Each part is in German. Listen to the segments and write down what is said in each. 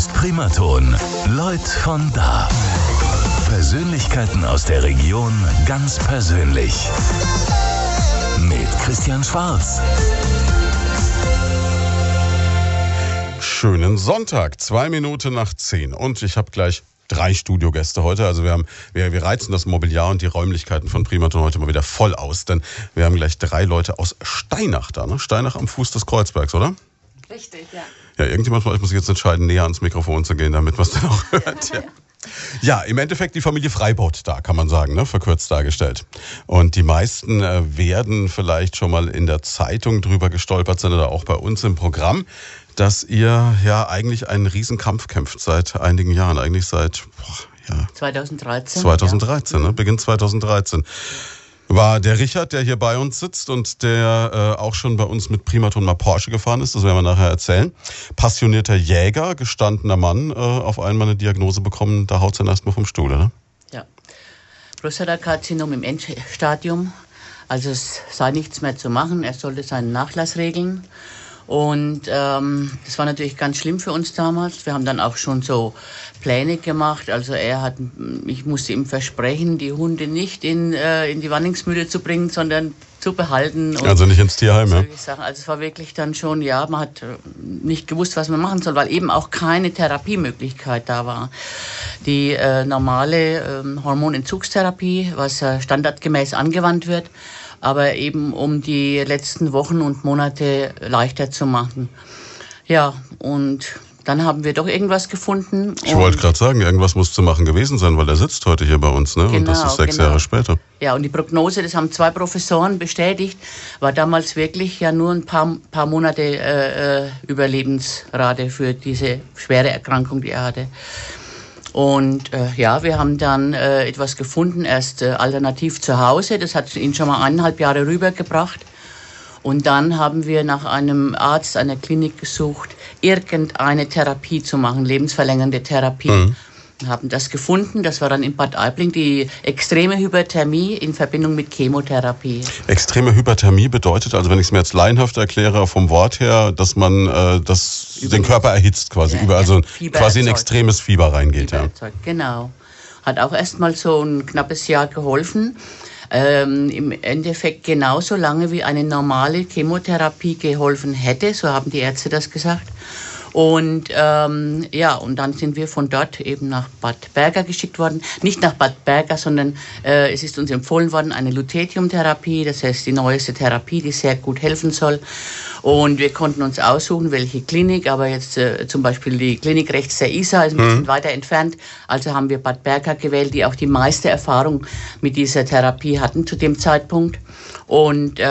ist Primaton. Leut von da. Persönlichkeiten aus der Region ganz persönlich. Mit Christian Schwarz. Schönen Sonntag, zwei Minuten nach zehn. Und ich habe gleich drei Studiogäste heute. Also wir haben, wir, wir reizen das Mobiliar und die Räumlichkeiten von Primaton heute mal wieder voll aus, denn wir haben gleich drei Leute aus Steinach da, ne? Steinach am Fuß des Kreuzbergs, oder? Richtig, ja. Ja, irgendjemand von euch muss sich jetzt entscheiden, näher ans Mikrofon zu gehen, damit man es dann auch hört. Ja. Ja, im Endeffekt die Familie Freibot da, kann man sagen, ne? verkürzt dargestellt. Und die meisten äh, werden vielleicht schon mal in der Zeitung drüber gestolpert sein oder auch bei uns im Programm, dass ihr ja eigentlich einen Riesenkampf kämpft seit einigen Jahren, eigentlich seit boah, ja, 2013. 2013, ne? Beginn 2013 war der Richard, der hier bei uns sitzt und der äh, auch schon bei uns mit Primaton mal Porsche gefahren ist. Das werden wir nachher erzählen. Passionierter Jäger, gestandener Mann, äh, auf einmal eine Diagnose bekommen, da haut es dann erstmal vom Stuhl, oder? Ja. Prostatakarzinom im Endstadium. Also es sei nichts mehr zu machen. Er sollte seinen Nachlass regeln. Und ähm, das war natürlich ganz schlimm für uns damals. Wir haben dann auch schon so Pläne gemacht. Also er hat, ich musste ihm versprechen, die Hunde nicht in, äh, in die Wanningsmühle zu bringen, sondern zu behalten. also nicht ins Tierheim, ja? Sachen. Also es war wirklich dann schon, ja, man hat äh, nicht gewusst, was man machen soll, weil eben auch keine Therapiemöglichkeit da war. Die äh, normale äh, Hormonentzugstherapie, was äh, standardgemäß angewandt wird, aber eben um die letzten Wochen und Monate leichter zu machen. Ja, und dann haben wir doch irgendwas gefunden. Ich wollte gerade sagen, irgendwas muss zu machen gewesen sein, weil er sitzt heute hier bei uns, ne? Genau, und das ist genau, sechs genau. Jahre später. Ja, und die Prognose, das haben zwei Professoren bestätigt, war damals wirklich ja nur ein paar, paar Monate äh, äh Überlebensrate für diese schwere Erkrankung, die er hatte. Und äh, ja, wir haben dann äh, etwas gefunden, erst äh, alternativ zu Hause. Das hat ihn schon mal eineinhalb Jahre rübergebracht. Und dann haben wir nach einem Arzt, einer Klinik gesucht, irgendeine Therapie zu machen, lebensverlängernde Therapie. Mhm haben das gefunden. Das war dann in Bad Aibling die extreme Hyperthermie in Verbindung mit Chemotherapie. Extreme Hyperthermie bedeutet, also wenn ich es mir jetzt laienhaft erkläre vom Wort her, dass man äh, das, den Körper erhitzt quasi, ja, über, also ja, quasi in extremes Fieber reingeht. Fieber ja. Genau. Hat auch erst mal so ein knappes Jahr geholfen. Ähm, Im Endeffekt genauso lange wie eine normale Chemotherapie geholfen hätte, so haben die Ärzte das gesagt. Und ähm, ja, und dann sind wir von dort eben nach Bad Berger geschickt worden. Nicht nach Bad Berger, sondern äh, es ist uns empfohlen worden, eine Lutetium-Therapie, das heißt die neueste Therapie, die sehr gut helfen soll. Und wir konnten uns aussuchen, welche Klinik, aber jetzt äh, zum Beispiel die Klinik rechts der ISA ist ein bisschen mhm. weiter entfernt. Also haben wir Bad Berger gewählt, die auch die meiste Erfahrung mit dieser Therapie hatten zu dem Zeitpunkt. Und äh,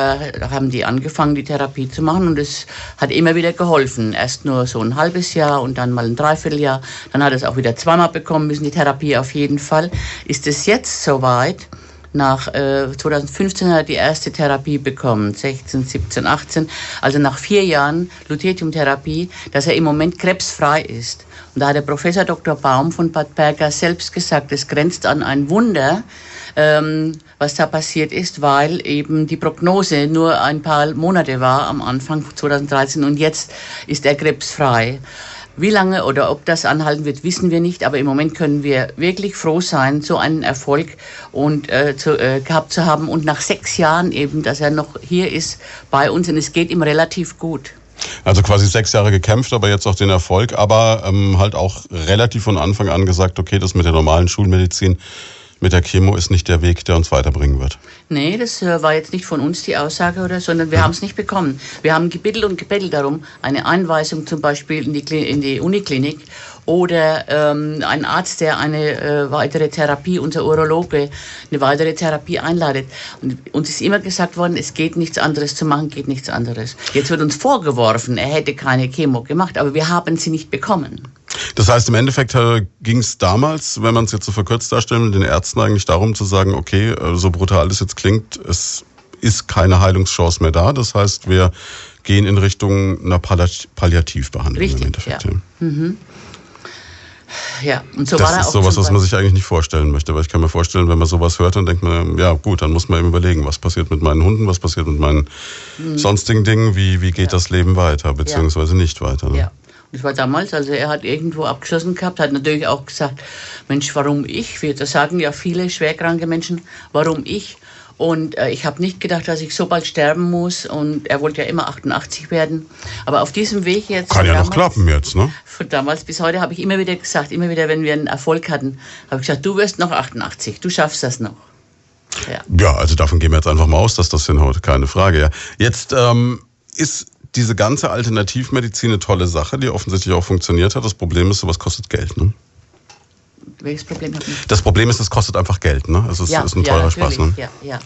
haben die angefangen, die Therapie zu machen und es hat immer wieder geholfen. Erst nur so ein halbes Jahr und dann mal ein Dreivierteljahr. Dann hat es auch wieder zweimal bekommen müssen, die Therapie auf jeden Fall. Ist es jetzt soweit? Nach äh, 2015 hat er die erste Therapie bekommen, 16, 17, 18. Also nach vier Jahren Lutetiumtherapie, dass er im Moment krebsfrei ist. Und da hat der Professor Dr. Baum von Bad Berger selbst gesagt, es grenzt an ein Wunder, ähm, was da passiert ist, weil eben die Prognose nur ein paar Monate war am Anfang 2013 und jetzt ist er krebsfrei. Wie lange oder ob das anhalten wird, wissen wir nicht. Aber im Moment können wir wirklich froh sein, so einen Erfolg und äh, zu, äh, gehabt zu haben. Und nach sechs Jahren eben, dass er noch hier ist bei uns und es geht ihm relativ gut. Also quasi sechs Jahre gekämpft, aber jetzt auch den Erfolg, aber ähm, halt auch relativ von Anfang an gesagt, okay, das mit der normalen Schulmedizin mit der Chemo ist nicht der Weg, der uns weiterbringen wird. Nee, das äh, war jetzt nicht von uns die Aussage oder, sondern wir mhm. haben es nicht bekommen. Wir haben gebettelt und gebettelt darum, eine Einweisung zum Beispiel in die, in die Uniklinik oder ähm, ein Arzt, der eine äh, weitere Therapie, unser Urologe, eine weitere Therapie einleitet. Und uns ist immer gesagt worden, es geht nichts anderes zu machen, geht nichts anderes. Jetzt wird uns vorgeworfen, er hätte keine Chemo gemacht, aber wir haben sie nicht bekommen. Das heißt, im Endeffekt ging es damals, wenn man es jetzt so verkürzt darstellen, den Ärzten eigentlich darum zu sagen, okay, äh, so brutal es jetzt klingt, es ist keine Heilungschance mehr da. Das heißt, wir gehen in Richtung einer Palliativbehandlung Richtig, im Endeffekt. Ja. Mhm. Ja, und so das war ist sowas, was man sich eigentlich nicht vorstellen möchte. Weil ich kann mir vorstellen, wenn man sowas hört, dann denkt man, ja gut, dann muss man eben überlegen, was passiert mit meinen Hunden, was passiert mit meinen mhm. sonstigen Dingen, wie, wie geht ja. das Leben weiter, beziehungsweise ja. nicht weiter. Ne? Ja. Das war damals, also er hat irgendwo abgeschlossen gehabt, hat natürlich auch gesagt, Mensch, warum ich? Das sagen ja viele schwerkranke Menschen, warum ich? Und äh, ich habe nicht gedacht, dass ich so bald sterben muss. Und er wollte ja immer 88 werden. Aber auf diesem Weg jetzt. Kann ja damals, noch klappen jetzt, ne? Von damals bis heute habe ich immer wieder gesagt, immer wieder, wenn wir einen Erfolg hatten, habe ich gesagt, du wirst noch 88, du schaffst das noch. Ja. ja, also davon gehen wir jetzt einfach mal aus, dass das hinhaut, keine Frage. Ja. Jetzt ähm, ist diese ganze Alternativmedizin eine tolle Sache, die offensichtlich auch funktioniert hat. Das Problem ist, sowas kostet Geld, ne? Welches Problem hat Das Problem ist, es kostet einfach Geld, ne? Es ist, ja, ist ein teurer ja, Spaß, ne? Ja, ja.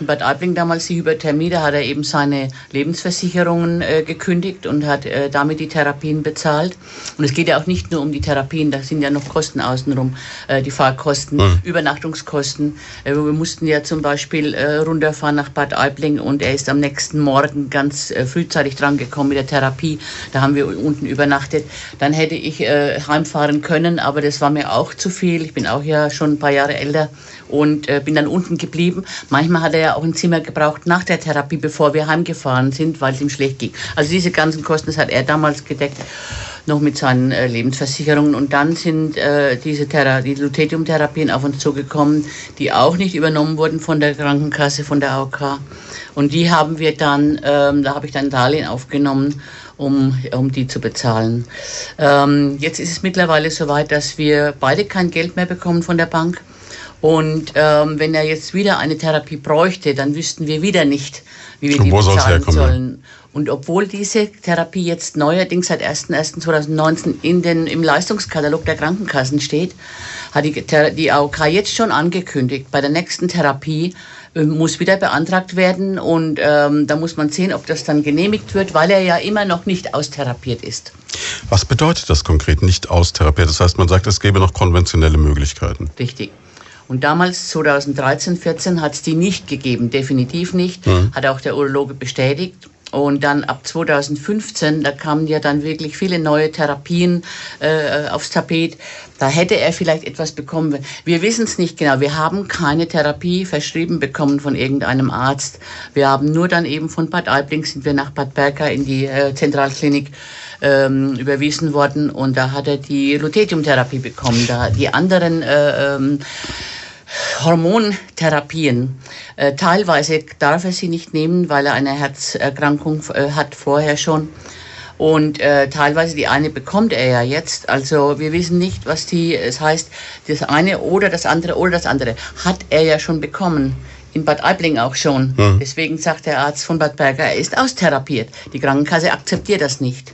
In Bad Aibling damals die Hyperthermie, da hat er eben seine Lebensversicherungen äh, gekündigt und hat äh, damit die Therapien bezahlt. Und es geht ja auch nicht nur um die Therapien, da sind ja noch Kosten außenrum, äh, die Fahrkosten, hm. Übernachtungskosten. Äh, wir mussten ja zum Beispiel äh, runterfahren nach Bad Aibling und er ist am nächsten Morgen ganz äh, frühzeitig drangekommen mit der Therapie. Da haben wir unten übernachtet. Dann hätte ich heimfahren können, aber das war mir auch zu viel. Ich bin auch ja schon ein paar Jahre älter und äh, bin dann unten geblieben. Manchmal hat er ja auch ein Zimmer gebraucht nach der Therapie, bevor wir heimgefahren sind, weil es ihm schlecht ging. Also diese ganzen Kosten, das hat er damals gedeckt noch mit seinen äh, Lebensversicherungen. Und dann sind äh, diese Thera die Lutetium-Therapien auf uns zugekommen, die auch nicht übernommen wurden von der Krankenkasse, von der AOK. Und die haben wir dann, ähm, da habe ich dann Darlehen aufgenommen um, um die zu bezahlen. Ähm, jetzt ist es mittlerweile so weit, dass wir beide kein Geld mehr bekommen von der Bank. Und ähm, wenn er jetzt wieder eine Therapie bräuchte, dann wüssten wir wieder nicht, wie wir die bezahlen sollen. Und obwohl diese Therapie jetzt neuerdings seit 01.01.2019 in den, im Leistungskatalog der Krankenkassen steht, hat die, die AOK jetzt schon angekündigt, bei der nächsten Therapie muss wieder beantragt werden und ähm, da muss man sehen, ob das dann genehmigt wird, weil er ja immer noch nicht austherapiert ist. Was bedeutet das konkret, nicht austherapiert? Das heißt, man sagt, es gäbe noch konventionelle Möglichkeiten. Richtig. Und damals, 2013, 14, hat es die nicht gegeben, definitiv nicht, mhm. hat auch der Urologe bestätigt. Und dann ab 2015, da kamen ja dann wirklich viele neue Therapien äh, aufs Tapet. Da hätte er vielleicht etwas bekommen. Wir wissen es nicht genau. Wir haben keine Therapie verschrieben bekommen von irgendeinem Arzt. Wir haben nur dann eben von Bad Aibling sind wir nach Bad Berka in die äh, Zentralklinik ähm, überwiesen worden und da hat er die Lutetiumtherapie bekommen. Da die anderen äh, ähm, Hormontherapien. Äh, teilweise darf er sie nicht nehmen, weil er eine Herzerkrankung äh, hat vorher schon. Und äh, teilweise die eine bekommt er ja jetzt. Also wir wissen nicht, was die, es heißt, das eine oder das andere oder das andere hat er ja schon bekommen. In Bad Aibling auch schon. Mhm. Deswegen sagt der Arzt von Bad Berger, er ist austherapiert. Die Krankenkasse akzeptiert das nicht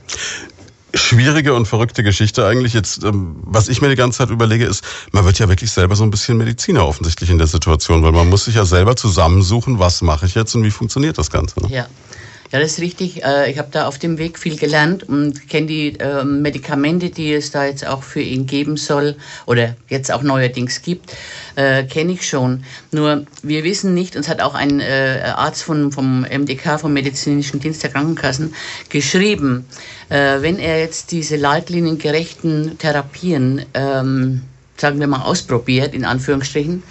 schwierige und verrückte Geschichte eigentlich. Jetzt, ähm, was ich mir die ganze Zeit überlege, ist, man wird ja wirklich selber so ein bisschen Mediziner offensichtlich in der Situation, weil man muss sich ja selber zusammensuchen, was mache ich jetzt und wie funktioniert das Ganze. Ne? Ja. Ja, das ist richtig. Äh, ich habe da auf dem Weg viel gelernt und kenne die ähm, Medikamente, die es da jetzt auch für ihn geben soll oder jetzt auch neuerdings gibt, äh, kenne ich schon. Nur wir wissen nicht, uns hat auch ein äh, Arzt von, vom MDK, vom Medizinischen Dienst der Krankenkassen, geschrieben, wenn er jetzt diese leitliniengerechten Therapien, ähm, sagen wir mal, ausprobiert, in Anführungsstrichen,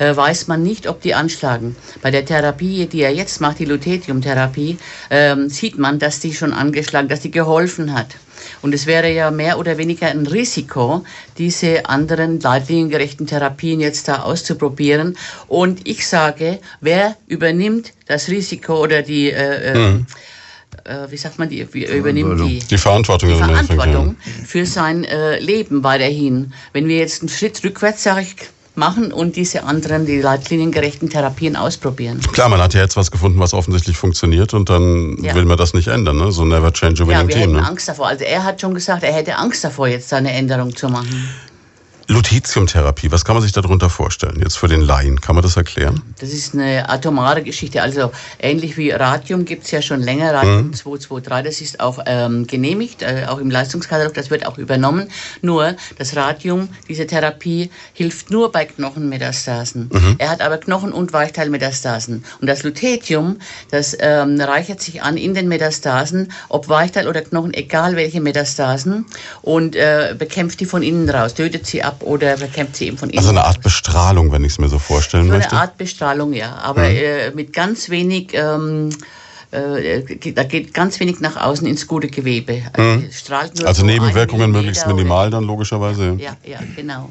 äh, weiß man nicht, ob die anschlagen. Bei der Therapie, die er jetzt macht, die Lutetium-Therapie, ähm, sieht man, dass die schon angeschlagen, dass die geholfen hat. Und es wäre ja mehr oder weniger ein Risiko, diese anderen leitliniengerechten Therapien jetzt da auszuprobieren. Und ich sage, wer übernimmt das Risiko oder die äh, mhm wie sagt man, die, übernimmt die, die Verantwortung, die Verantwortung für sein äh, Leben weiterhin. Wenn wir jetzt einen Schritt rückwärts, sage ich, machen und diese anderen, die leitliniengerechten Therapien ausprobieren. Klar, man hat ja jetzt was gefunden, was offensichtlich funktioniert und dann ja. will man das nicht ändern, ne? so never change a winning ja, wir team. Hätten ne? Angst davor. Also er hat schon gesagt, er hätte Angst davor, jetzt eine Änderung zu machen. Lutetiumtherapie, was kann man sich darunter vorstellen? Jetzt für den Laien, kann man das erklären? Das ist eine atomare Geschichte. Also ähnlich wie Radium gibt es ja schon länger, Radium mhm. 223, das ist auch ähm, genehmigt, äh, auch im Leistungskatalog, das wird auch übernommen. Nur das Radium, diese Therapie, hilft nur bei Knochenmetastasen. Mhm. Er hat aber Knochen- und Weichteilmetastasen. Und das Lutetium, das ähm, reichert sich an in den Metastasen, ob Weichteil oder Knochen, egal welche Metastasen, und äh, bekämpft die von innen raus, tötet sie ab oder bekämpft sie eben von innen. Also eine Art Bestrahlung, wenn ich es mir so vorstellen so möchte. Eine Art Bestrahlung, ja, aber mhm. äh, mit ganz wenig ähm, äh, da geht ganz wenig nach außen ins gute Gewebe. Also, mhm. also Nebenwirkungen möglichst minimal dann logischerweise. Ja, ja, genau.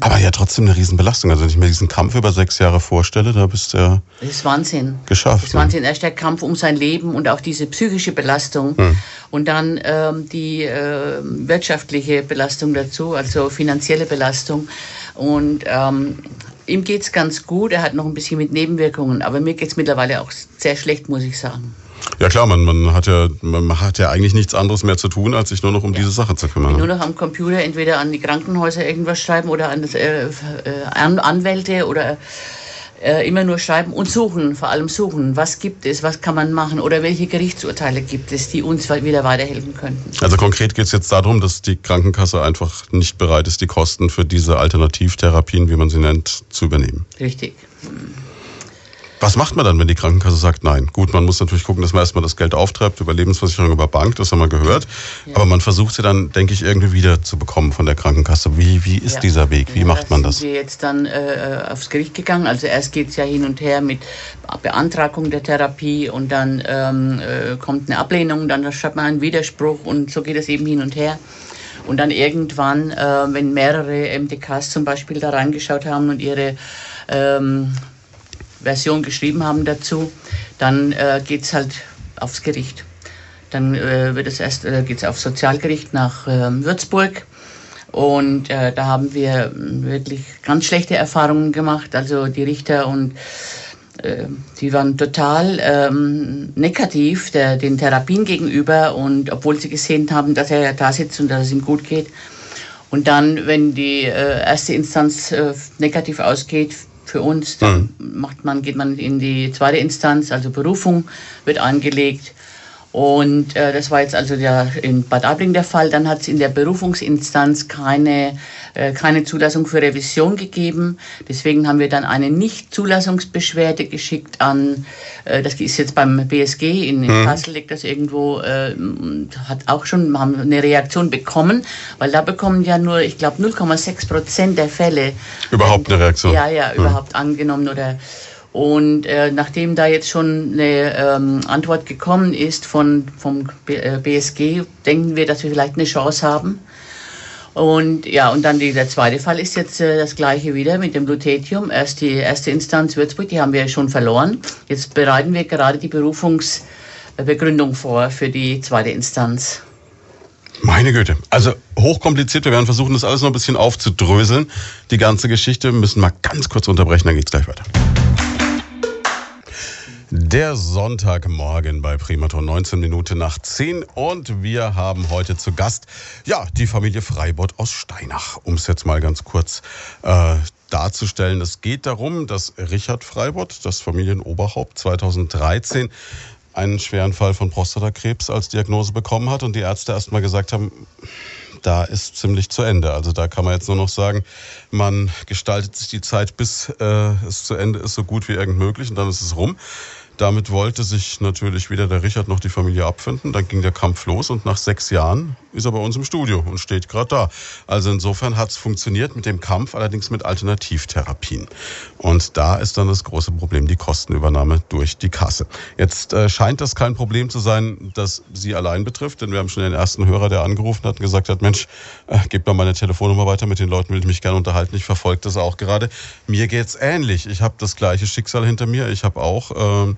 Aber ja, trotzdem eine Riesenbelastung. Also wenn ich mir diesen Kampf über sechs Jahre vorstelle, da bist du ja. Das ist Wahnsinn. Geschafft. Das ist Wahnsinn. Erst der Kampf um sein Leben und auch diese psychische Belastung. Hm. Und dann ähm, die äh, wirtschaftliche Belastung dazu, also finanzielle Belastung. Und ähm, ihm es ganz gut. Er hat noch ein bisschen mit Nebenwirkungen. Aber mir geht es mittlerweile auch sehr schlecht, muss ich sagen. Ja klar, man, man, hat ja, man hat ja eigentlich nichts anderes mehr zu tun, als sich nur noch um ja. diese Sache zu kümmern. Nur noch am Computer entweder an die Krankenhäuser irgendwas schreiben oder an, das, äh, äh, Anwälte oder äh, immer nur schreiben und suchen, vor allem suchen. Was gibt es, was kann man machen oder welche Gerichtsurteile gibt es, die uns wieder weiterhelfen könnten. Also konkret geht es jetzt darum, dass die Krankenkasse einfach nicht bereit ist, die Kosten für diese Alternativtherapien, wie man sie nennt, zu übernehmen. Richtig. Hm. Was macht man dann, wenn die Krankenkasse sagt nein? Gut, man muss natürlich gucken, dass man erstmal das Geld auftreibt über Lebensversicherung, über Bank, das haben wir gehört. Ja. Aber man versucht sie dann, denke ich, irgendwie wieder zu bekommen von der Krankenkasse. Wie, wie ist ja. dieser Weg? Wie ja, macht man das? Sind wir jetzt dann äh, aufs Gericht gegangen. Also erst geht es ja hin und her mit Beantragung der Therapie und dann ähm, äh, kommt eine Ablehnung, dann schreibt man einen Widerspruch und so geht es eben hin und her. Und dann irgendwann, äh, wenn mehrere MDKs zum Beispiel da reingeschaut haben und ihre ähm, Version geschrieben haben dazu, dann äh, geht es halt aufs Gericht. Dann äh, wird es erst, äh, geht es aufs Sozialgericht nach äh, Würzburg. Und äh, da haben wir wirklich ganz schlechte Erfahrungen gemacht. Also die Richter und äh, die waren total ähm, negativ der, den Therapien gegenüber. Und obwohl sie gesehen haben, dass er da sitzt und dass es ihm gut geht. Und dann, wenn die äh, erste Instanz äh, negativ ausgeht, für uns. Dann mhm. macht man, geht man in die zweite Instanz, also Berufung wird angelegt. Und äh, das war jetzt also der, in Bad Aibling der Fall. Dann hat es in der Berufungsinstanz keine, äh, keine Zulassung für Revision gegeben. Deswegen haben wir dann eine Nicht-Zulassungsbeschwerde geschickt an, äh, das ist jetzt beim BSG in, in mhm. Kassel, liegt das irgendwo, äh, hat auch schon, haben eine Reaktion bekommen, weil da bekommen ja nur, ich glaube, 0,6 Prozent der Fälle. Überhaupt eine Reaktion? Ja, ja, mhm. überhaupt angenommen oder und äh, nachdem da jetzt schon eine ähm, Antwort gekommen ist von, vom BSG, äh, denken wir, dass wir vielleicht eine Chance haben. Und ja, und dann der zweite Fall ist jetzt äh, das gleiche wieder mit dem Lutetium. Erst die erste Instanz Würzburg, die haben wir schon verloren. Jetzt bereiten wir gerade die Berufungsbegründung vor für die zweite Instanz. Meine Güte. Also hochkompliziert. Wir werden versuchen, das alles noch ein bisschen aufzudröseln. Die ganze Geschichte Wir müssen mal ganz kurz unterbrechen, dann geht's gleich weiter. Der Sonntagmorgen bei Primaton, 19 Minuten nach 10 und wir haben heute zu Gast, ja, die Familie Freibott aus Steinach, um es jetzt mal ganz kurz äh, darzustellen. Es geht darum, dass Richard Freibott, das Familienoberhaupt, 2013 einen schweren Fall von Prostatakrebs als Diagnose bekommen hat und die Ärzte erst mal gesagt haben, da ist ziemlich zu Ende. Also da kann man jetzt nur noch sagen, man gestaltet sich die Zeit, bis äh, es zu Ende ist, so gut wie irgend möglich und dann ist es rum. Damit wollte sich natürlich weder der Richard noch die Familie abfinden. Dann ging der Kampf los und nach sechs Jahren ist er bei uns im Studio und steht gerade da. Also insofern hat es funktioniert mit dem Kampf, allerdings mit Alternativtherapien. Und da ist dann das große Problem die Kostenübernahme durch die Kasse. Jetzt äh, scheint das kein Problem zu sein, das Sie allein betrifft, denn wir haben schon den ersten Hörer, der angerufen hat und gesagt hat, Mensch, äh, gebt mal meine Telefonnummer weiter, mit den Leuten will ich mich gerne unterhalten. Ich verfolge das auch gerade. Mir geht's ähnlich. Ich habe das gleiche Schicksal hinter mir. Ich habe auch... Äh,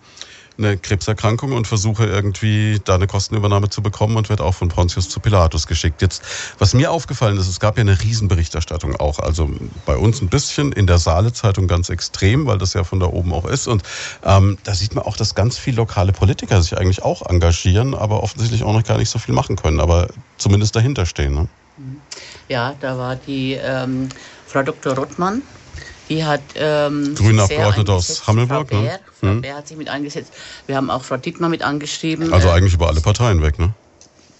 eine Krebserkrankung und versuche irgendwie da eine Kostenübernahme zu bekommen und werde auch von Pontius zu Pilatus geschickt. Jetzt, was mir aufgefallen ist, es gab ja eine Riesenberichterstattung auch, also bei uns ein bisschen, in der Saale-Zeitung ganz extrem, weil das ja von da oben auch ist. Und ähm, da sieht man auch, dass ganz viele lokale Politiker sich eigentlich auch engagieren, aber offensichtlich auch noch gar nicht so viel machen können, aber zumindest dahinter stehen. Ne? Ja, da war die ähm, Frau Dr. Rottmann die hat ähm, Grüne Abgeordnete aus Hammelburg. Frau Bär, ne? Frau hm. Bär hat sich mit eingesetzt. Wir haben auch Frau Dittmar mit angeschrieben. Also eigentlich über alle Parteien weg, ne?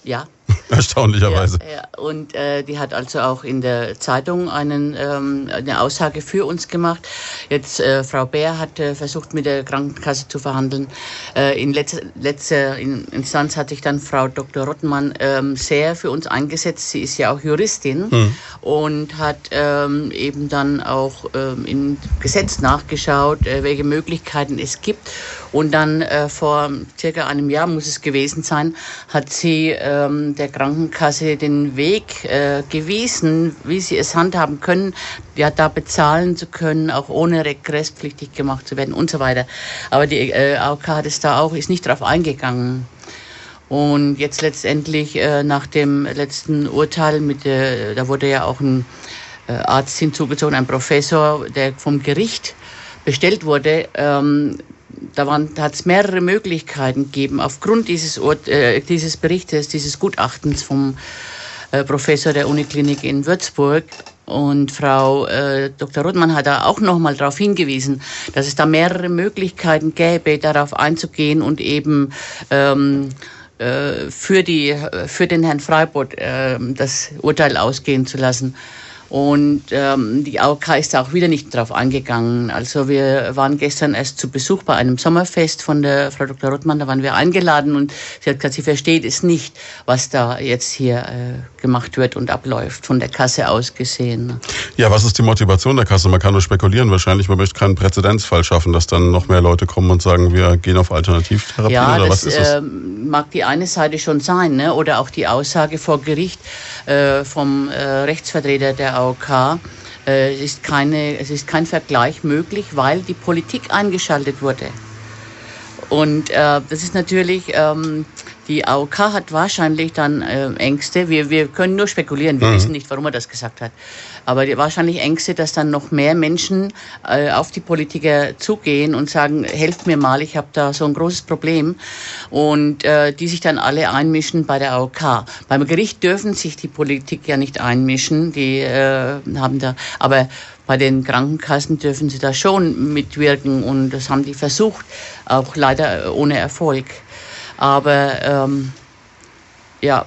Ja. Erstaunlicherweise. Ja, ja. Und äh, die hat also auch in der Zeitung einen, ähm, eine Aussage für uns gemacht. Jetzt äh, Frau Bär hat äh, versucht mit der Krankenkasse zu verhandeln. Äh, in letzter, letzter Instanz hat sich dann Frau Dr. Rottenmann ähm, sehr für uns eingesetzt. Sie ist ja auch Juristin mhm. und hat ähm, eben dann auch ähm, im Gesetz nachgeschaut, äh, welche Möglichkeiten es gibt. Und dann äh, vor circa einem Jahr muss es gewesen sein, hat sie ähm, der Krankenkasse den Weg äh, gewiesen, wie sie es handhaben können, ja da bezahlen zu können, auch ohne regresspflichtig gemacht zu werden und so weiter. Aber die äh, AOK hat es da auch, ist nicht darauf eingegangen. Und jetzt letztendlich äh, nach dem letzten Urteil mit der, da wurde ja auch ein äh, Arzt hinzugezogen, ein Professor, der vom Gericht bestellt wurde, ähm, da, hat es mehrere Möglichkeiten gegeben, aufgrund dieses, Ort, äh, dieses Berichtes, dieses Gutachtens vom äh, Professor der Uniklinik in Würzburg. Und Frau äh, Dr. Rothmann hat da auch nochmal darauf hingewiesen, dass es da mehrere Möglichkeiten gäbe, darauf einzugehen und eben ähm, äh, für, die, für den Herrn Freibott äh, das Urteil ausgehen zu lassen. Und ähm, die AOK ist auch wieder nicht darauf eingegangen. Also wir waren gestern erst zu Besuch bei einem Sommerfest von der Frau Dr. Rottmann, da waren wir eingeladen und sie hat gesagt, sie versteht es nicht, was da jetzt hier äh, gemacht wird und abläuft, von der Kasse aus gesehen. Ja, was ist die Motivation der Kasse? Man kann nur spekulieren wahrscheinlich, man möchte keinen Präzedenzfall schaffen, dass dann noch mehr Leute kommen und sagen, wir gehen auf Alternativtherapie ja, oder das, was ist das? Äh, mag die eine Seite schon sein, ne? oder auch die Aussage vor Gericht äh, vom äh, Rechtsvertreter der AOK. Äh, es, ist keine, es ist kein Vergleich möglich, weil die Politik eingeschaltet wurde. Und äh, das ist natürlich, ähm, die AOK hat wahrscheinlich dann äh, Ängste. Wir, wir können nur spekulieren, wir mhm. wissen nicht, warum er das gesagt hat. Aber die, wahrscheinlich Ängste, dass dann noch mehr Menschen äh, auf die Politiker zugehen und sagen, helft mir mal, ich habe da so ein großes Problem. Und äh, die sich dann alle einmischen bei der AOK. Beim Gericht dürfen sich die Politik ja nicht einmischen. Die äh, haben da, aber bei den Krankenkassen dürfen sie da schon mitwirken und das haben die versucht, auch leider ohne Erfolg. Aber ähm, ja,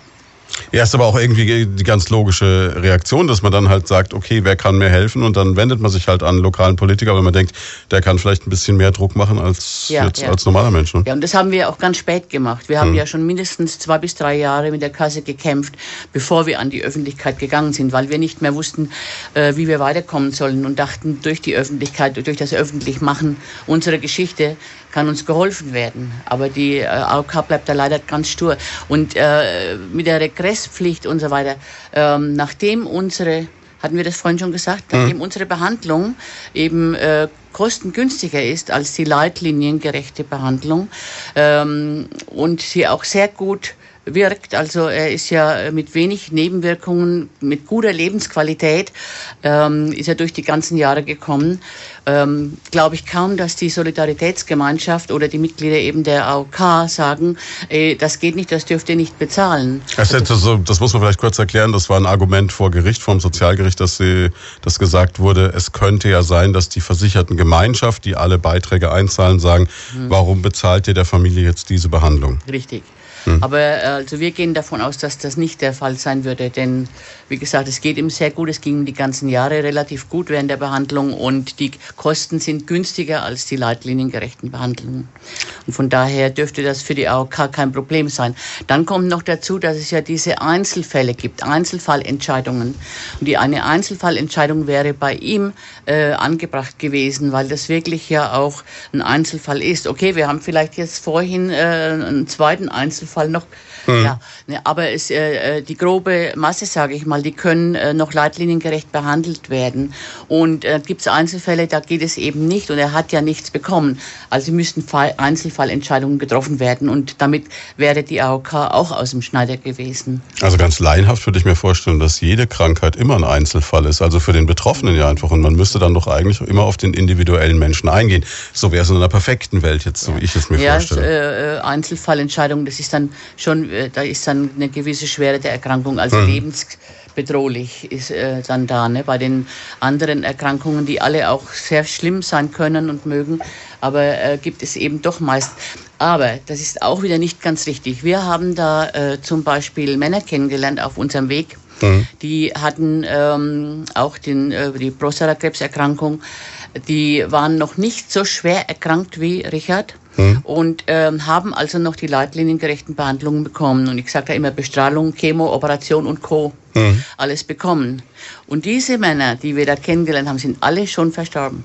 ja, ist aber auch irgendwie die ganz logische Reaktion, dass man dann halt sagt, okay, wer kann mir helfen? Und dann wendet man sich halt an lokalen Politiker, weil man denkt, der kann vielleicht ein bisschen mehr Druck machen als ja, jetzt ja. als normaler Mensch. Ne? Ja, und das haben wir auch ganz spät gemacht. Wir haben hm. ja schon mindestens zwei bis drei Jahre mit der Kasse gekämpft, bevor wir an die Öffentlichkeit gegangen sind, weil wir nicht mehr wussten, äh, wie wir weiterkommen sollen und dachten, durch die Öffentlichkeit, durch das Öffentlichmachen unserer Geschichte kann uns geholfen werden. Aber die äh, AOK bleibt da leider ganz stur. Und äh, mit der Regresspflicht und so weiter, ähm, nachdem unsere hatten wir das vorhin schon gesagt, nachdem mhm. unsere Behandlung eben äh, kostengünstiger ist als die leitliniengerechte Behandlung ähm, und sie auch sehr gut wirkt. Also er ist ja mit wenig Nebenwirkungen, mit guter Lebensqualität, ähm, ist er durch die ganzen Jahre gekommen. Ähm, Glaube ich kaum, dass die Solidaritätsgemeinschaft oder die Mitglieder eben der AOK sagen, ey, das geht nicht, das dürft ihr nicht bezahlen. Das, also, das muss man vielleicht kurz erklären. Das war ein Argument vor Gericht, vom Sozialgericht, dass sie, das gesagt wurde, es könnte ja sein, dass die versicherten Gemeinschaft, die alle Beiträge einzahlen, sagen, hm. warum bezahlt ihr der Familie jetzt diese Behandlung? Richtig. Mhm. Aber äh, also wir gehen davon aus, dass das nicht der Fall sein würde, denn wie gesagt, es geht ihm sehr gut, es ging ihm die ganzen Jahre relativ gut während der Behandlung und die Kosten sind günstiger als die leitliniengerechten Behandlungen. Und von daher dürfte das für die AOK kein Problem sein. Dann kommt noch dazu, dass es ja diese Einzelfälle gibt, Einzelfallentscheidungen. Und die eine Einzelfallentscheidung wäre bei ihm äh, angebracht gewesen, weil das wirklich ja auch ein Einzelfall ist. Okay, wir haben vielleicht jetzt vorhin äh, einen zweiten Einzelfall Fall noch. Mhm. Ja, ne, aber es, äh, äh, die grobe Masse, sage ich mal, die können äh, noch leitliniengerecht behandelt werden. Und äh, gibt es Einzelfälle, da geht es eben nicht und er hat ja nichts bekommen. Also müssten Fall, Einzelfallentscheidungen getroffen werden und damit wäre die AOK auch aus dem Schneider gewesen. Also ganz laienhaft würde ich mir vorstellen, dass jede Krankheit immer ein Einzelfall ist. Also für den Betroffenen ja einfach. Und man müsste dann doch eigentlich immer auf den individuellen Menschen eingehen. So wäre es in einer perfekten Welt jetzt, so ja. wie ich es mir ja, vorstelle. Ja, äh, Einzelfallentscheidungen, das ist dann schon, äh, da ist dann eine gewisse Schwere der Erkrankung, also mhm. lebensbedrohlich ist äh, dann da. Ne? Bei den anderen Erkrankungen, die alle auch sehr schlimm sein können und mögen, aber äh, gibt es eben doch meist. Aber das ist auch wieder nicht ganz richtig. Wir haben da äh, zum Beispiel Männer kennengelernt auf unserem Weg. Mhm. Die hatten ähm, auch den, äh, die Prostatakrebserkrankung. Die waren noch nicht so schwer erkrankt wie Richard mhm. und ähm, haben also noch die leitliniengerechten Behandlungen bekommen. Und ich sage da immer Bestrahlung, Chemo, Operation und Co. Mhm. Alles bekommen. Und diese Männer, die wir da kennengelernt haben, sind alle schon verstorben.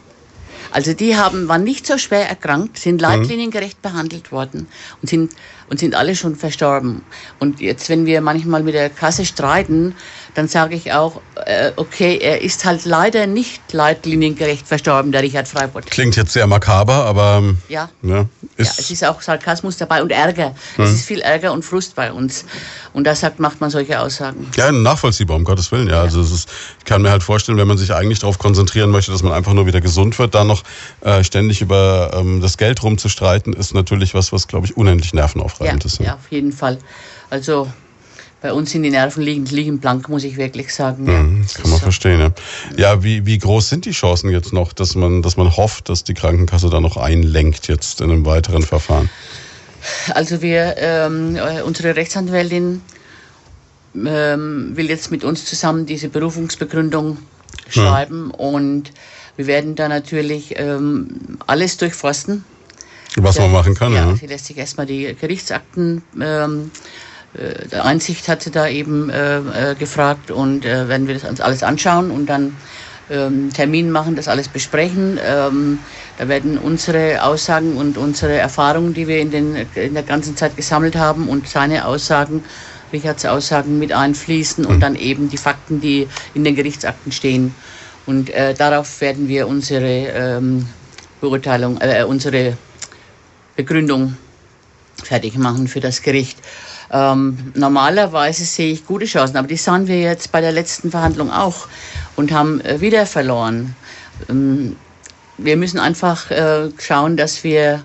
Also die haben, waren nicht so schwer erkrankt, sind mhm. leitliniengerecht behandelt worden und sind, und sind alle schon verstorben. Und jetzt, wenn wir manchmal mit der Kasse streiten, dann sage ich auch, äh, okay, er ist halt leider nicht leitliniengerecht verstorben, der Richard Freibott. Klingt jetzt sehr makaber, aber ja, ja, ist ja es ist auch Sarkasmus dabei und Ärger. Hm. Es ist viel Ärger und Frust bei uns. Und deshalb macht man solche Aussagen. Ja, nachvollziehbar, um Gottes Willen. Ja, ja. also ist, ich kann mir halt vorstellen, wenn man sich eigentlich darauf konzentrieren möchte, dass man einfach nur wieder gesund wird, dann noch äh, ständig über ähm, das Geld rumzustreiten, ist natürlich was, was glaube ich unendlich nervenaufreibend ja, ist. Ja. ja, auf jeden Fall. Also bei uns sind die Nerven liegen, liegen blank, muss ich wirklich sagen. Ja, mhm, das kann man so. verstehen. Ja, ja wie, wie groß sind die Chancen jetzt noch, dass man, dass man hofft, dass die Krankenkasse da noch einlenkt jetzt in einem weiteren Verfahren? Also wir, ähm, äh, unsere Rechtsanwältin ähm, will jetzt mit uns zusammen diese Berufungsbegründung schreiben mhm. und wir werden da natürlich ähm, alles durchforsten. Was man machen kann, ja. ja. Sie lässt sich erstmal die Gerichtsakten ähm, äh, Einsicht hat sie da eben äh, äh, gefragt und äh, werden wir das uns alles anschauen und dann ähm, Termin machen, das alles besprechen. Ähm, da werden unsere Aussagen und unsere Erfahrungen, die wir in, den, in der ganzen Zeit gesammelt haben und seine Aussagen, Richards Aussagen mit einfließen und mhm. dann eben die Fakten, die in den Gerichtsakten stehen. Und äh, darauf werden wir unsere ähm, Beurteilung, äh, unsere Begründung fertig machen für das Gericht. Ähm, normalerweise sehe ich gute Chancen, aber die sahen wir jetzt bei der letzten Verhandlung auch und haben äh, wieder verloren. Ähm, wir müssen einfach äh, schauen, dass wir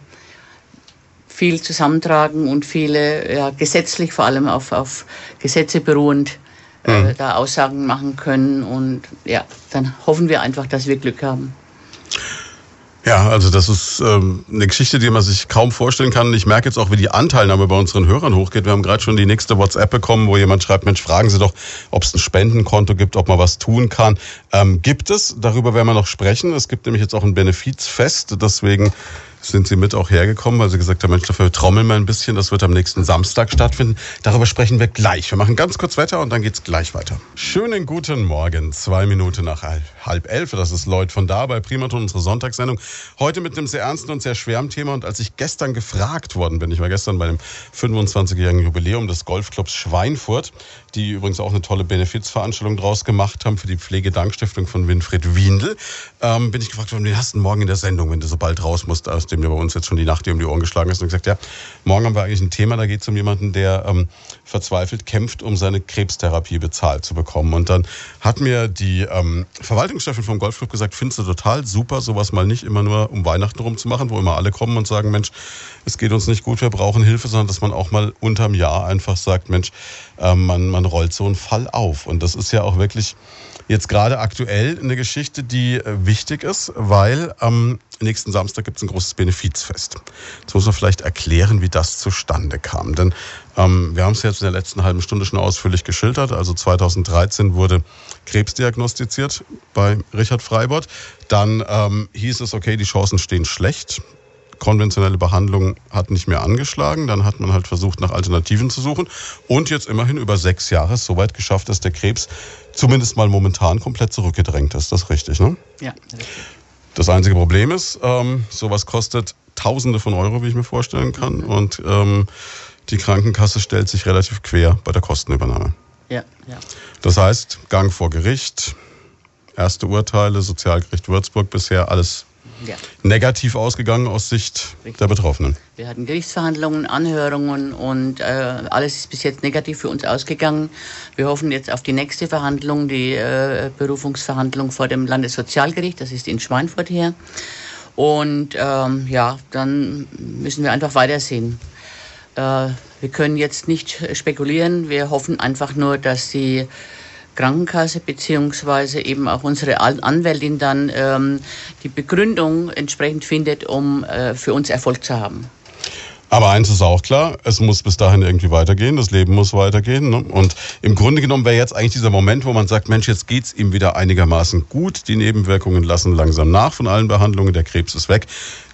viel zusammentragen und viele, ja, gesetzlich vor allem auf, auf Gesetze beruhend, äh, mhm. da Aussagen machen können. Und ja, dann hoffen wir einfach, dass wir Glück haben. Ja, also das ist ähm, eine Geschichte, die man sich kaum vorstellen kann. Ich merke jetzt auch, wie die Anteilnahme bei unseren Hörern hochgeht. Wir haben gerade schon die nächste WhatsApp bekommen, wo jemand schreibt, Mensch, fragen Sie doch, ob es ein Spendenkonto gibt, ob man was tun kann. Ähm, gibt es, darüber werden wir noch sprechen. Es gibt nämlich jetzt auch ein Benefizfest, deswegen sind Sie mit auch hergekommen, weil Sie gesagt haben, Mensch, dafür trommeln wir ein bisschen. Das wird am nächsten Samstag stattfinden. Darüber sprechen wir gleich. Wir machen ganz kurz Wetter und dann geht's gleich weiter. Schönen guten Morgen. Zwei Minuten nach halb elf. Das ist Lloyd von da bei Primaton, unsere Sonntagssendung. Heute mit einem sehr ernsten und sehr schweren Thema. Und als ich gestern gefragt worden bin, ich war gestern bei dem 25-jährigen Jubiläum des Golfclubs Schweinfurt, die übrigens auch eine tolle Benefizveranstaltung draus gemacht haben für die Pflegedankstiftung von Winfried Wiendl, ähm, bin ich gefragt worden, wie hast du morgen in der Sendung, wenn du so bald raus musst aus dem du bei uns jetzt schon die Nacht um die Ohren geschlagen hast und gesagt, ja, morgen haben wir eigentlich ein Thema, da geht es um jemanden, der ähm, verzweifelt kämpft, um seine Krebstherapie bezahlt zu bekommen. Und dann hat mir die ähm, Verwaltungschefin vom Golfclub gesagt, findest du total super, sowas mal nicht immer nur um Weihnachten rumzumachen, wo immer alle kommen und sagen, Mensch, es geht uns nicht gut, wir brauchen Hilfe, sondern dass man auch mal unterm Jahr einfach sagt, Mensch, äh, man, man rollt so einen Fall auf. Und das ist ja auch wirklich jetzt gerade aktuell eine Geschichte, die äh, wichtig ist, weil am nächsten Samstag gibt es ein großes Benefizfest. Jetzt muss man vielleicht erklären, wie das zustande kam. Denn ähm, wir haben es jetzt in der letzten halben Stunde schon ausführlich geschildert. Also 2013 wurde Krebs diagnostiziert bei Richard Freibott. Dann ähm, hieß es, okay, die Chancen stehen schlecht konventionelle Behandlung hat nicht mehr angeschlagen. Dann hat man halt versucht, nach Alternativen zu suchen. Und jetzt immerhin über sechs Jahre so weit geschafft, dass der Krebs zumindest mal momentan komplett zurückgedrängt ist. Das ist richtig, ne? Ja. Das einzige Problem ist, ähm, sowas kostet Tausende von Euro, wie ich mir vorstellen kann. Und ähm, die Krankenkasse stellt sich relativ quer bei der Kostenübernahme. Ja, ja. Das heißt, Gang vor Gericht, erste Urteile, Sozialgericht Würzburg bisher alles ja. negativ ausgegangen aus Sicht Richtig. der Betroffenen. Wir hatten Gerichtsverhandlungen, Anhörungen und äh, alles ist bis jetzt negativ für uns ausgegangen. Wir hoffen jetzt auf die nächste Verhandlung, die äh, Berufungsverhandlung vor dem Landessozialgericht. Das ist in Schweinfurt hier. Und ähm, ja, dann müssen wir einfach weitersehen. Äh, wir können jetzt nicht spekulieren. Wir hoffen einfach nur, dass die Krankenkasse beziehungsweise eben auch unsere Anwältin dann ähm, die Begründung entsprechend findet, um äh, für uns Erfolg zu haben. Aber eins ist auch klar, es muss bis dahin irgendwie weitergehen, das Leben muss weitergehen. Ne? Und im Grunde genommen wäre jetzt eigentlich dieser Moment, wo man sagt, Mensch, jetzt geht's ihm wieder einigermaßen gut, die Nebenwirkungen lassen langsam nach von allen Behandlungen, der Krebs ist weg.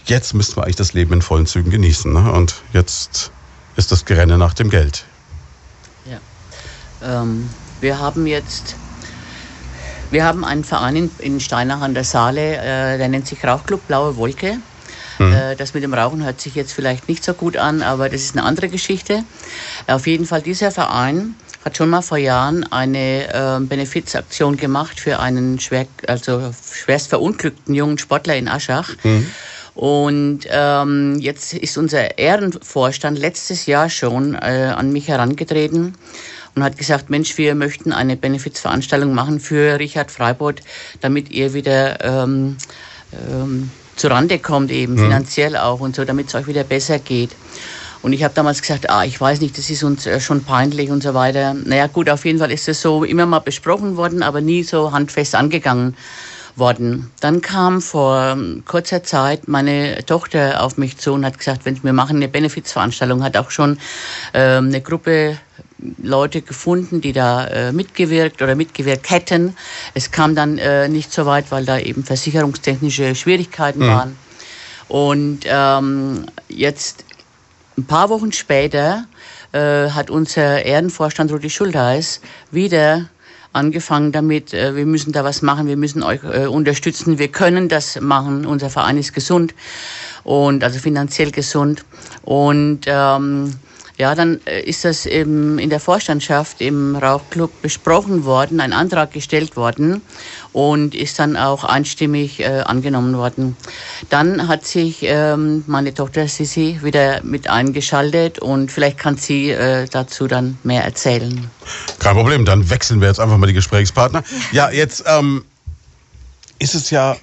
Jetzt müssten wir eigentlich das Leben in vollen Zügen genießen. Ne? Und jetzt ist das Gerenne nach dem Geld. Ja. Ähm, wir haben jetzt wir haben einen Verein in, in Steinach an der Saale, äh, der nennt sich Rauchclub Blaue Wolke. Mhm. Äh, das mit dem Rauchen hört sich jetzt vielleicht nicht so gut an, aber das ist eine andere Geschichte. Auf jeden Fall, dieser Verein hat schon mal vor Jahren eine äh, Benefizaktion gemacht für einen schwer, also schwerst verunglückten jungen Sportler in Aschach. Mhm. Und ähm, jetzt ist unser Ehrenvorstand letztes Jahr schon äh, an mich herangetreten und hat gesagt, Mensch, wir möchten eine Benefizveranstaltung machen für Richard Freibot, damit ihr wieder ähm, ähm, Rande kommt eben, mhm. finanziell auch und so, damit es euch wieder besser geht. Und ich habe damals gesagt, ah, ich weiß nicht, das ist uns äh, schon peinlich und so weiter. Naja, gut, auf jeden Fall ist es so immer mal besprochen worden, aber nie so handfest angegangen worden. Dann kam vor ähm, kurzer Zeit meine Tochter auf mich zu und hat gesagt, wenn wir machen eine Benefizveranstaltung, hat auch schon ähm, eine Gruppe Leute gefunden, die da äh, mitgewirkt oder mitgewirkt hätten. Es kam dann äh, nicht so weit, weil da eben versicherungstechnische Schwierigkeiten mhm. waren. Und ähm, jetzt ein paar Wochen später äh, hat unser Ehrenvorstand Rudi Schuldeis wieder angefangen damit, äh, wir müssen da was machen, wir müssen euch äh, unterstützen, wir können das machen, unser Verein ist gesund und also finanziell gesund. Und ähm, ja, dann äh, ist das eben in der Vorstandschaft im Rauchclub besprochen worden, ein Antrag gestellt worden und ist dann auch einstimmig äh, angenommen worden. Dann hat sich ähm, meine Tochter Sisi wieder mit eingeschaltet und vielleicht kann sie äh, dazu dann mehr erzählen. Kein Problem, dann wechseln wir jetzt einfach mal die Gesprächspartner. Ja, jetzt ähm, ist es ja,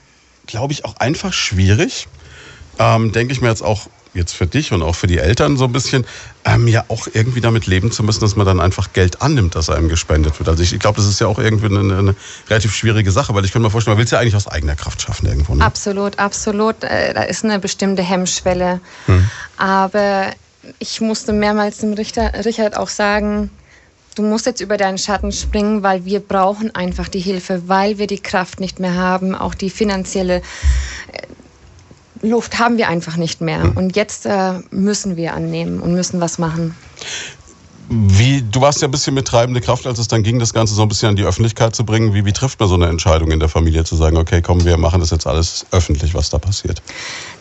glaube ich, auch einfach schwierig, ähm, denke ich mir jetzt auch jetzt für dich und auch für die Eltern so ein bisschen, ähm, ja auch irgendwie damit leben zu müssen, dass man dann einfach Geld annimmt, das einem gespendet wird. Also ich, ich glaube, das ist ja auch irgendwie eine, eine, relativ schwierige Sache, weil ich könnte mir vorstellen, man will es ja eigentlich aus eigener Kraft schaffen irgendwo. Ne? Absolut, absolut. Äh, da ist eine bestimmte Hemmschwelle. Hm. Aber ich musste mehrmals dem Richter, Richard auch sagen, du musst jetzt über deinen Schatten springen, weil wir brauchen einfach die Hilfe, weil wir die Kraft nicht mehr haben, auch die finanzielle Luft haben wir einfach nicht mehr. Hm. Und jetzt äh, müssen wir annehmen und müssen was machen. Wie, du warst ja ein bisschen mit treibende Kraft, als es dann ging, das Ganze so ein bisschen an die Öffentlichkeit zu bringen. Wie, wie trifft man so eine Entscheidung in der Familie, zu sagen, okay, komm, wir machen das jetzt alles öffentlich, was da passiert?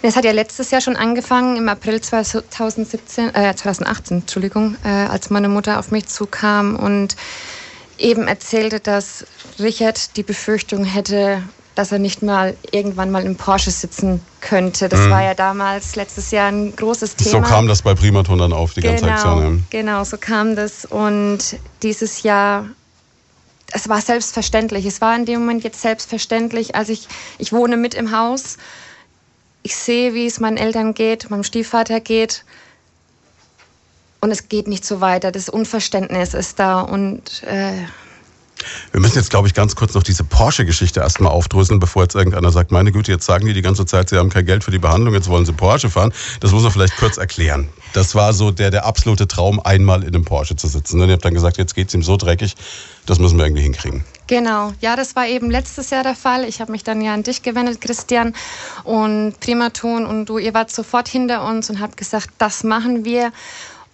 Das hat ja letztes Jahr schon angefangen, im April 2017, äh, 2018, Entschuldigung, äh, als meine Mutter auf mich zukam und eben erzählte, dass Richard die Befürchtung hätte, dass er nicht mal irgendwann mal im Porsche sitzen könnte. Das mhm. war ja damals letztes Jahr ein großes Thema. So kam das bei Primaton dann auf, die genau, ganze Aktion. Genau, so kam das. Und dieses Jahr, es war selbstverständlich. Es war in dem Moment jetzt selbstverständlich. Also ich, ich wohne mit im Haus. Ich sehe, wie es meinen Eltern geht, meinem Stiefvater geht. Und es geht nicht so weiter. Das Unverständnis ist da. Und äh, wir müssen jetzt, glaube ich, ganz kurz noch diese Porsche-Geschichte erstmal aufdröseln, bevor jetzt irgendeiner sagt, meine Güte, jetzt sagen die die ganze Zeit, sie haben kein Geld für die Behandlung, jetzt wollen sie Porsche fahren. Das muss man vielleicht kurz erklären. Das war so der, der absolute Traum, einmal in einem Porsche zu sitzen. Und ihr habt dann gesagt, jetzt geht es ihm so dreckig, das müssen wir irgendwie hinkriegen. Genau, ja, das war eben letztes Jahr der Fall. Ich habe mich dann ja an dich gewendet, Christian, und Primaton und du, ihr wart sofort hinter uns und habt gesagt, das machen wir.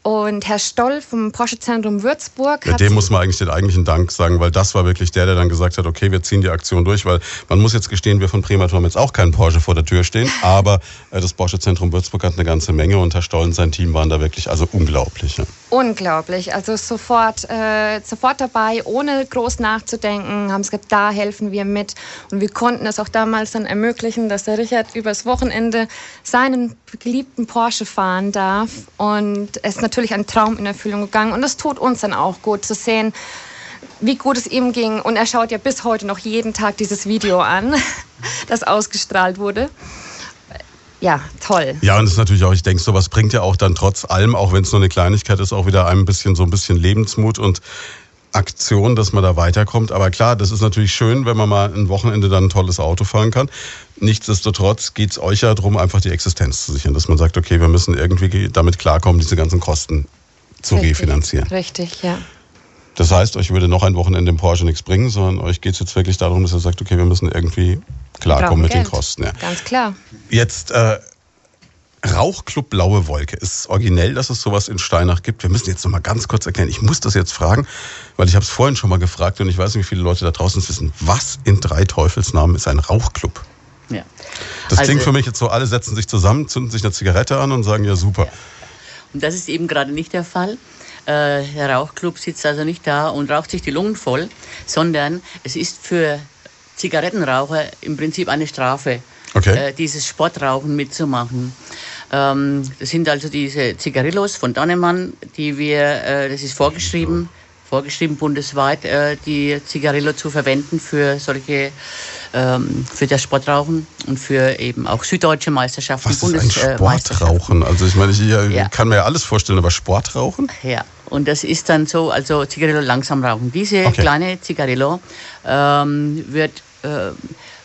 Und Herr Stoll vom Porsche-Zentrum Würzburg. Mit dem muss man eigentlich den eigentlichen Dank sagen, weil das war wirklich der, der dann gesagt hat, okay, wir ziehen die Aktion durch, weil man muss jetzt gestehen, wir von Primatur haben jetzt auch keinen Porsche vor der Tür stehen, aber äh, das Porsche-Zentrum Würzburg hat eine ganze Menge und Herr Stoll und sein Team waren da wirklich also unglaublich. Ja. Unglaublich, also sofort, äh, sofort dabei, ohne groß nachzudenken, haben gesagt, da helfen wir mit. Und wir konnten es auch damals dann ermöglichen, dass der Richard übers Wochenende seinen geliebten Porsche fahren darf und es natürlich ein Traum in Erfüllung gegangen. Und es tut uns dann auch gut zu sehen, wie gut es ihm ging. Und er schaut ja bis heute noch jeden Tag dieses Video an, das ausgestrahlt wurde. Ja, toll. Ja, und das ist natürlich auch, ich denke, sowas bringt ja auch dann trotz allem, auch wenn es nur eine Kleinigkeit ist, auch wieder ein bisschen so ein bisschen Lebensmut und Aktion, dass man da weiterkommt. Aber klar, das ist natürlich schön, wenn man mal ein Wochenende dann ein tolles Auto fahren kann. Nichtsdestotrotz geht es euch ja darum, einfach die Existenz zu sichern, dass man sagt, okay, wir müssen irgendwie damit klarkommen, diese ganzen Kosten zu Richtig. refinanzieren. Richtig, ja. Das heißt, euch würde noch ein Wochenende im Porsche nichts bringen, sondern euch geht es jetzt wirklich darum, dass ihr sagt, okay, wir müssen irgendwie klarkommen mit den Geld. Kosten. Ja. Ganz klar. Jetzt äh, Rauchclub Blaue Wolke. Ist es originell, dass es sowas in Steinach gibt? Wir müssen jetzt noch mal ganz kurz erklären. Ich muss das jetzt fragen, weil ich habe es vorhin schon mal gefragt und ich weiß nicht, wie viele Leute da draußen wissen. Was in drei Teufelsnamen ist ein Rauchclub? Ja. Das Also- klingt für mich jetzt so, alle setzen sich zusammen, zünden sich eine Zigarette an und sagen, ja super. Und das ist eben gerade nicht der Fall. Äh, der Rauchclub sitzt also nicht da und raucht sich die Lungen voll, sondern es ist für Zigarettenraucher im Prinzip eine Strafe, Okay. äh, dieses Sportrauchen mitzumachen. Ähm, das sind also diese Zigarillos von Dannemann, die wir, äh, das ist vorgeschrieben, vorgeschrieben bundesweit, äh, die Zigarillo zu verwenden für solche, ähm, für das Sportrauchen und für eben auch süddeutsche Meisterschaften, Was ist ein Bundesmeisterschaften. Sportrauchen? Also ich meine, ich Ja. ich kann mir ja alles vorstellen, aber Sportrauchen? Ja, und das ist dann so, also Zigarillo langsam rauchen. Diese Okay. kleine Zigarillo ähm, wird äh,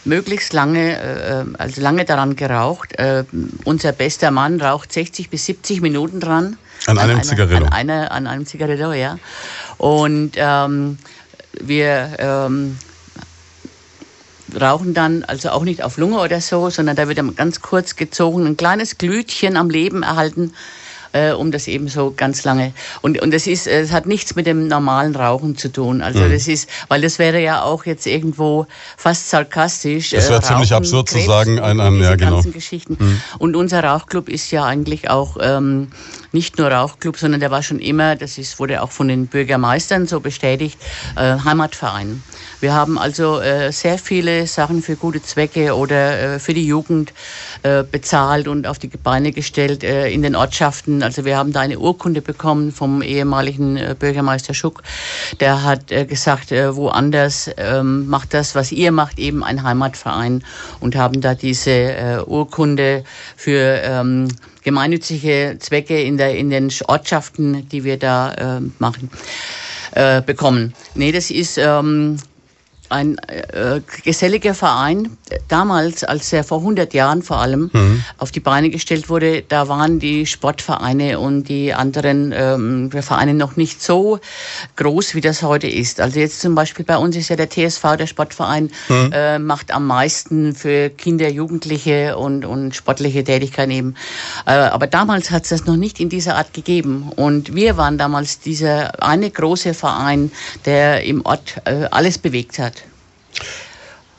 möglichst lange, äh, also lange daran geraucht. Äh, unser bester Mann raucht 60 bis 70 Minuten dran. An einem einer, Zigarillo? An, einer, an einem Zigarillo, ja. Und ähm, wir ähm, rauchen dann also auch nicht auf Lunge oder so, sondern da wird dann ganz kurz gezogen, ein kleines Glütchen am Leben erhalten, äh, um das eben so ganz lange. Und, und das ist, äh, es hat nichts mit dem normalen Rauchen zu tun. Also Mhm. das ist, weil das wäre ja auch jetzt irgendwo fast sarkastisch. Das wäre ziemlich Rauchen, absurd zu Krebs sagen, ein- ein- ja, genau. Geschichten. Und unser Rauchclub ist ja eigentlich auch ähm, nicht nur Rauchclub, sondern der war schon immer, das ist, wurde auch von den Bürgermeistern so bestätigt, äh, Heimatverein. Wir haben also äh, sehr viele Sachen für gute Zwecke oder äh, für die Jugend äh, bezahlt und auf die Beine gestellt äh, in den Ortschaften. Also wir haben da eine Urkunde bekommen vom ehemaligen äh, Bürgermeister Schuck. Der hat äh, gesagt, äh, woanders ähm, macht das, was ihr macht, eben ein Heimatverein und haben da diese äh, Urkunde für ähm, gemeinnützige Zwecke in, der, in den Ortschaften, die wir da äh, machen, äh, bekommen. Nee, das ist ähm, ein äh, geselliger Verein. Damals, als er vor 100 Jahren vor allem auf die Beine gestellt wurde, da waren die Sportvereine und die anderen ähm, Vereine noch nicht so groß, wie das heute ist. Also jetzt zum Beispiel bei uns ist ja der TSV, der Sportverein, äh, macht am meisten für Kinder, Jugendliche und, und sportliche Tätigkeiten eben. Äh, aber damals hat es das noch nicht in dieser Art gegeben. Und wir waren damals dieser eine große Verein, der im Ort äh, alles bewegt hat.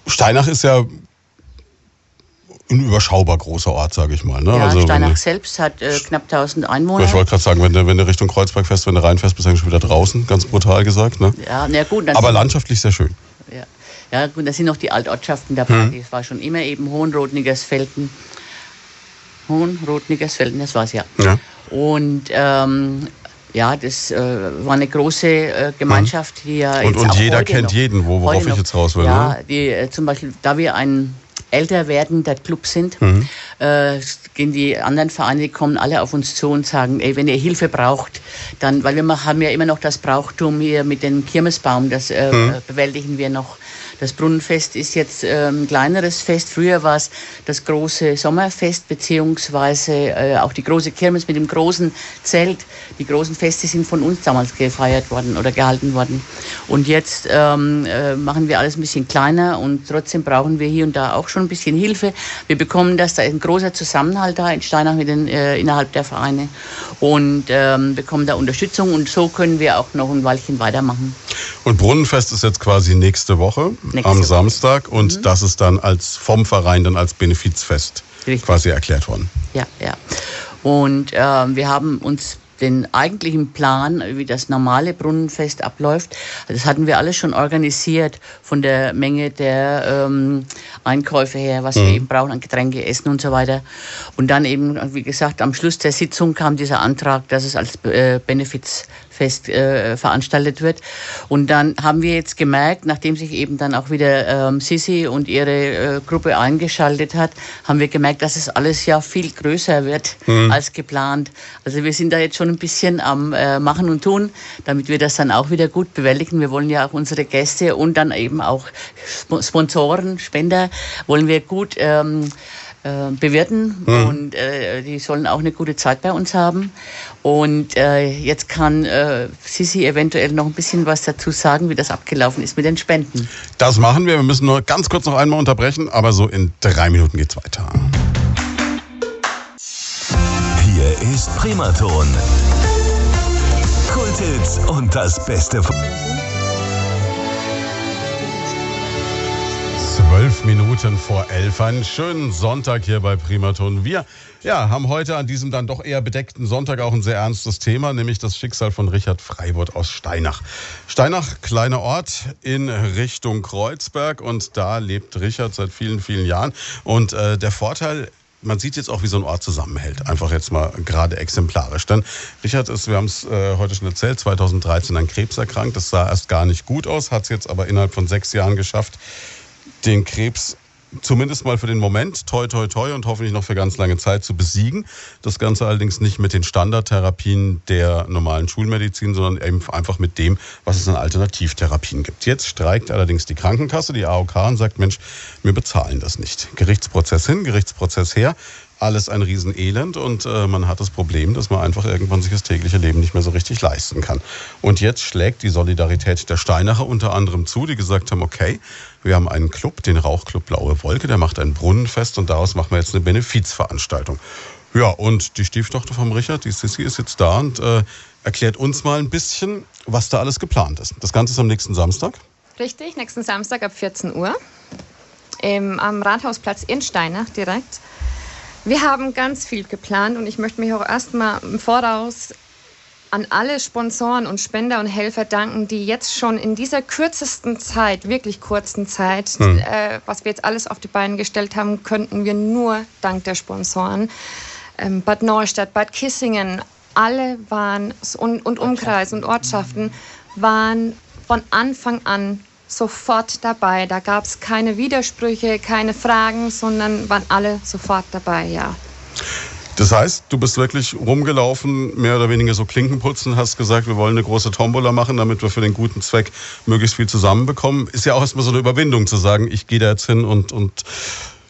Steinach ist ja ein überschaubar großer Ort, sage ich mal. Ne? Ja, Also, Steinach du- selbst hat äh, knapp 1000 Einwohner. ich wollte gerade sagen, wenn du, wenn du Richtung Kreuzberg fährst, wenn du reinfährst, bist du eigentlich schon wieder draußen, ganz brutal gesagt. Ne? ja, na gut, Aber landschaftlich sehr schön. Ja. ja, gut, da sind noch die Altortschaften dabei. Hm. Das war schon immer eben Hohenrot, Niggersfelden. Hohenrot, Niggersfelden, das war's ja. Ja. Und ähm, ja, das äh, war eine große äh, Gemeinschaft, die ja Und- jetzt und auch jeder kennt noch, jeden, wo- worauf ich noch- jetzt raus will, Ja, ne? die, äh, zum Beispiel, da wir ein älter werdender Club sind, Mhm. äh, gehen die anderen Vereine, die kommen alle auf uns zu und sagen, ey, wenn ihr Hilfe braucht, dann, weil wir haben ja immer noch das Brauchtum hier mit dem Kirmesbaum, das äh, Mhm. bewältigen wir noch. Das Brunnenfest ist jetzt äh, ein kleineres Fest. Früher war es das große Sommerfest, beziehungsweise äh, auch die große Kirmes mit dem großen Zelt. Die großen Feste sind von uns damals gefeiert worden oder gehalten worden. Und jetzt ähm, äh, machen wir alles ein bisschen kleiner und trotzdem brauchen wir hier und da auch schon ein bisschen Hilfe. Wir bekommen das, da ist ein großer Zusammenhalt da in Steinach mit den, äh, innerhalb der Vereine und ähm, bekommen da Unterstützung und so können wir auch noch ein Weilchen weitermachen. Und Brunnenfest ist jetzt quasi nächste Woche Nächste am Woche. Samstag und das ist dann als vom Verein dann als Benefizfest Richtig. quasi erklärt worden. Ja, ja. Und ähm, wir haben uns den eigentlichen Plan, wie das normale Brunnenfest abläuft, das hatten wir alles schon organisiert von der Menge der ähm, Einkäufe her, was wir eben brauchen an Getränke, Essen und so weiter. Und dann eben, wie gesagt, am Schluss der Sitzung kam dieser Antrag, dass es als äh, Fest äh, veranstaltet wird. Und dann haben wir jetzt gemerkt, nachdem sich eben dann auch wieder ähm, Sisi und ihre äh, Gruppe eingeschaltet hat, haben wir gemerkt, dass es alles ja viel größer wird mhm. als geplant. Also wir sind da jetzt schon ein bisschen am äh, Machen und Tun, damit wir das dann auch wieder gut bewältigen. Wir wollen ja auch unsere Gäste und dann eben auch Sponsoren, Spender, wollen wir gut ähm, äh, bewirten mhm. und äh, die sollen auch eine gute Zeit bei uns haben. Und äh, jetzt kann äh, Sisi eventuell noch ein bisschen was dazu sagen, wie das abgelaufen ist mit den Spenden. Das machen wir. Wir müssen nur ganz kurz noch einmal unterbrechen, aber so in drei Minuten geht's weiter. Hier ist Primaton. Kulthits und das Beste von Zwölf Minuten vor elf. Einen schönen Sonntag hier bei Primaton. Wir ja, haben heute an diesem dann doch eher bedeckten Sonntag auch ein sehr ernstes Thema, nämlich das Schicksal von Richard Freiburg aus Steinach. Steinach, kleiner Ort in Richtung Kreuzberg und da lebt Richard seit vielen, vielen Jahren. Und äh, der Vorteil man sieht jetzt auch, wie so ein Ort zusammenhält. Einfach jetzt mal gerade exemplarisch. Denn Richard ist, wir haben es äh, heute schon erzählt, 2013 an Krebs erkrankt. Das sah erst gar nicht gut aus, hat es jetzt aber innerhalb von sechs Jahren geschafft, den Krebs zumindest mal für den Moment, toi, toi, toi und hoffentlich noch für ganz lange Zeit zu besiegen. Das Ganze allerdings nicht mit den Standardtherapien der normalen Schulmedizin, sondern eben einfach mit dem, was es an Alternativtherapien gibt. Jetzt streikt allerdings die Krankenkasse, die AOK, und sagt, Mensch, wir bezahlen das nicht. Gerichtsprozess hin, Gerichtsprozess her alles ein Riesenelend und äh, man hat das Problem, dass man einfach irgendwann sich das tägliche Leben nicht mehr so richtig leisten kann. Und jetzt schlägt die Solidarität der Steinacher unter anderem zu, die gesagt haben, okay, wir haben einen Club, den Rauchclub Blaue Wolke, der macht ein Brunnenfest und daraus machen wir jetzt eine Benefizveranstaltung. Ja, und die Stieftochter vom Richard, die Sissy, ist jetzt da und äh, erklärt uns mal ein bisschen, was da alles geplant ist. Das Ganze ist am nächsten Samstag. Richtig, nächsten Samstag ab 14 Uhr. Im, am Rathausplatz in Steinach direkt. Wir haben ganz viel geplant und ich möchte mich auch erstmal im Voraus an alle Sponsoren und Spender und Helfer danken, die jetzt schon in dieser kürzesten Zeit, wirklich kurzen Zeit, hm. äh, was wir jetzt alles auf die Beine gestellt haben, könnten wir nur dank der Sponsoren. Ähm, Bad Neustadt, Bad Kissingen, alle waren und, und Umkreis und Ortschaften waren von Anfang an sofort dabei. Da gab es keine Widersprüche, keine Fragen, sondern waren alle sofort dabei, ja. Das heißt, du bist wirklich rumgelaufen, mehr oder weniger so Klinken putzen, hast gesagt, wir wollen eine große Tombola machen, damit wir für den guten Zweck möglichst viel zusammenbekommen. Ist ja auch erstmal so eine Überwindung zu sagen, ich gehe da jetzt hin und, und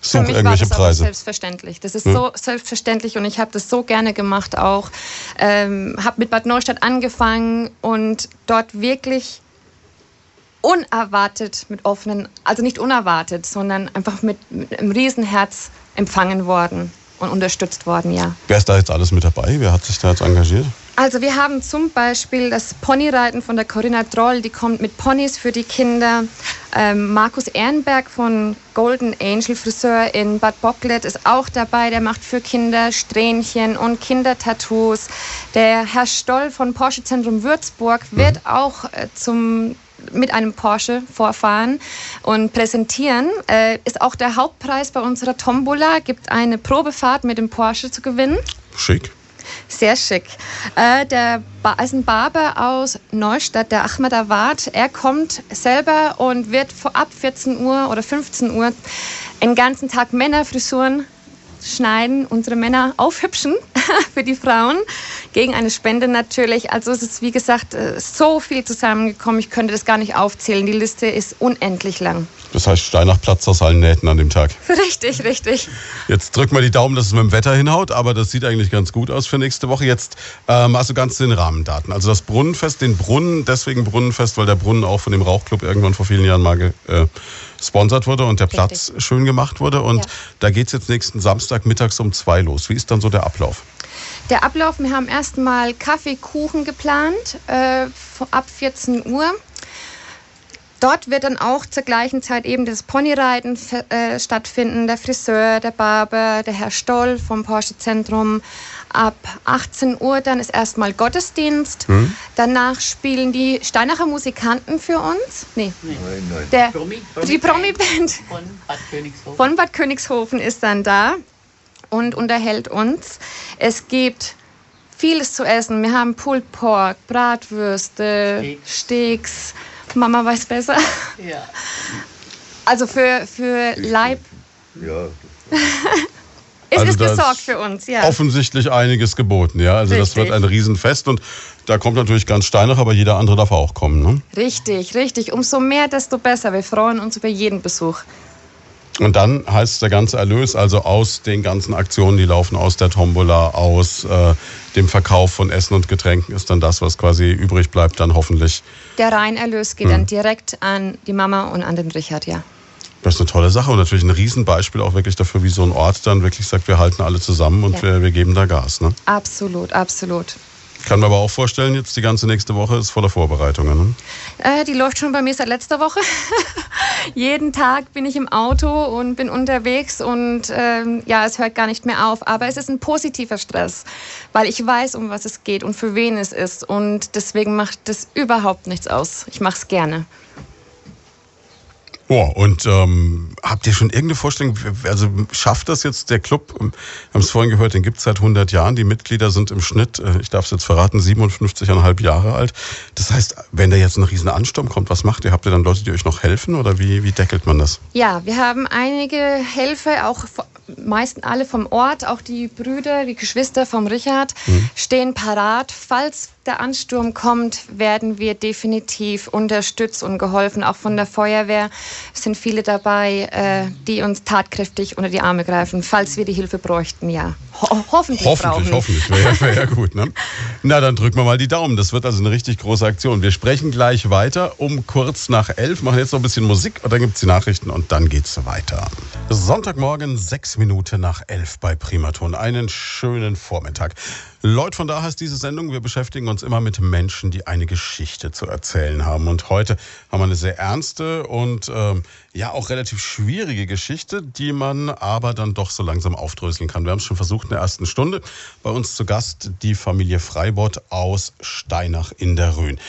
suche irgendwelche war das Preise. selbstverständlich. Das ist ja. so selbstverständlich und ich habe das so gerne gemacht auch. Ähm, habe mit Bad Neustadt angefangen und dort wirklich unerwartet mit offenen, also nicht unerwartet, sondern einfach mit, mit einem Riesenherz empfangen worden und unterstützt worden, ja. Wer ist da jetzt alles mit dabei? Wer hat sich da jetzt engagiert? Also wir haben zum Beispiel das Ponyreiten von der Corinna Droll, die kommt mit Ponys für die Kinder. Ähm, Markus Ehrenberg von Golden Angel Friseur in Bad Bocklet ist auch dabei. Der macht für Kinder Strähnchen und Kindertattoos. Der Herr Stoll von Porsche Zentrum Würzburg wird mhm. auch äh, zum mit einem Porsche vorfahren und präsentieren. Äh, ist auch der Hauptpreis bei unserer Tombola. Gibt eine Probefahrt mit dem Porsche zu gewinnen. Schick. Sehr schick. Äh, der ba ist ein Barber aus Neustadt, der Ahmed Awad. Er kommt selber und wird ab 14 Uhr oder 15 Uhr den ganzen Tag Männerfrisuren schneiden, unsere Männer aufhübschen für die Frauen gegen eine Spende natürlich. Also es ist wie gesagt äh, so viel zusammengekommen, ich könnte das gar nicht aufzählen. Die Liste ist unendlich lang. Das heißt Steinach Platz aus allen Nähten an dem Tag. Richtig, richtig. Jetzt drück mal die Daumen, dass es mit dem Wetter hinhaut, aber das sieht eigentlich ganz gut aus für nächste Woche. Jetzt ähm, hast du ganz den Rahmendaten. Also das Brunnenfest, den Brunnen, deswegen Brunnenfest, weil der Brunnen auch von dem Rauchclub irgendwann vor vielen Jahren mal äh, gesponsert wurde und der Platz Richtig. schön gemacht wurde. Und ja. da geht es jetzt nächsten Samstag mittags um zwei los. Wie ist dann so der Ablauf? Der Ablauf, wir haben erstmal Kaffee, Kuchen geplant, äh, ab 14 Uhr. Dort wird dann auch zur gleichen Zeit eben das Ponyreiten äh, stattfinden, der Friseur, der Barber, der Herr Stoll vom Porsche Zentrum. Ab 18 Uhr dann ist erstmal Gottesdienst. Hm. Danach spielen die Steinacher Musikanten für uns. Nee. Nein, nein. Der, Promi, Promi die Promi-Band von Bad Königshofen. Von Bad Königshofen ist dann da und unterhält uns. Es gibt vieles zu essen. Wir haben Pulled Pork, Bratwürste, Steaks. Steaks. Mama weiß besser. Ja. Also für, für Leib Ja, Also es da ist gesorgt für uns, ja. Offensichtlich einiges geboten, ja. Also das Richtig. wird ein Riesenfest und da kommt natürlich ganz Steinach, aber jeder andere darf auch kommen. Ne? Richtig, richtig. Umso mehr, desto besser. Wir freuen uns über jeden Besuch. Und dann heißt der ganze Erlös, also aus den ganzen Aktionen, die laufen aus der Tombola, aus äh, dem Verkauf von Essen und Getränken, ist dann das, was quasi übrig bleibt, dann hoffentlich. Der Reinerlös geht Hm. dann direkt an die Mama und an den Richard, ja. Das ist eine tolle Sache und natürlich ein Riesenbeispiel auch wirklich dafür, wie so ein Ort dann wirklich sagt, wir halten alle zusammen und Ja. wir, wir geben da Gas. Ne? Absolut, absolut. Kann man aber auch vorstellen, jetzt die ganze nächste Woche ist voller Vorbereitungen. Ne? Äh, die läuft schon bei mir seit letzter Woche. Jeden Tag bin ich im Auto und bin unterwegs und ähm, ja, es hört gar nicht mehr auf. Aber es ist ein positiver Stress, weil ich weiß, um was es geht und für wen es ist. Und deswegen macht das überhaupt nichts aus. Ich mache es gerne. Boah, und ähm, habt ihr schon irgendeine Vorstellung, also schafft das jetzt der Club, wir haben es vorhin gehört, den gibt es seit 100 Jahren, die Mitglieder sind im Schnitt, äh, ich darf es jetzt verraten, 57,5 Jahre alt. Das heißt, wenn da jetzt ein riesen Ansturm kommt, was macht ihr? Habt ihr dann Leute, die euch noch helfen oder wie, wie deckelt man das? Ja, wir haben einige Helfer, auch meisten alle vom Ort, auch die Brüder, die Geschwister vom Richard stehen parat. Falls der Ansturm kommt, werden wir definitiv unterstützt und geholfen. Auch von der Feuerwehr sind viele dabei, äh, die uns tatkräftig unter die Arme greifen, falls wir die Hilfe bräuchten. Ja, Ho hoffentlich. Hoffentlich, hoffentlich. Wäre ja, wär ja gut. Ne? Na, dann drücken wir mal die Daumen. Das wird also eine richtig große Aktion. Wir sprechen gleich weiter um kurz nach elf, machen jetzt noch ein bisschen Musik und dann gibt's die Nachrichten und dann geht's weiter. Sonntagmorgen, sechs Minuten nach elf bei Primaton. Einen schönen Vormittag. Leute, von da heißt diese Sendung, wir beschäftigen uns immer mit Menschen, die eine Geschichte zu erzählen haben. Und heute haben wir eine sehr ernste und ähm, ja auch relativ schwierige Geschichte, die man aber dann doch so langsam aufdröseln kann. Wir haben es schon versucht in der ersten Stunde. Bei uns zu Gast die Familie Freibott aus Steinach in der Rhön.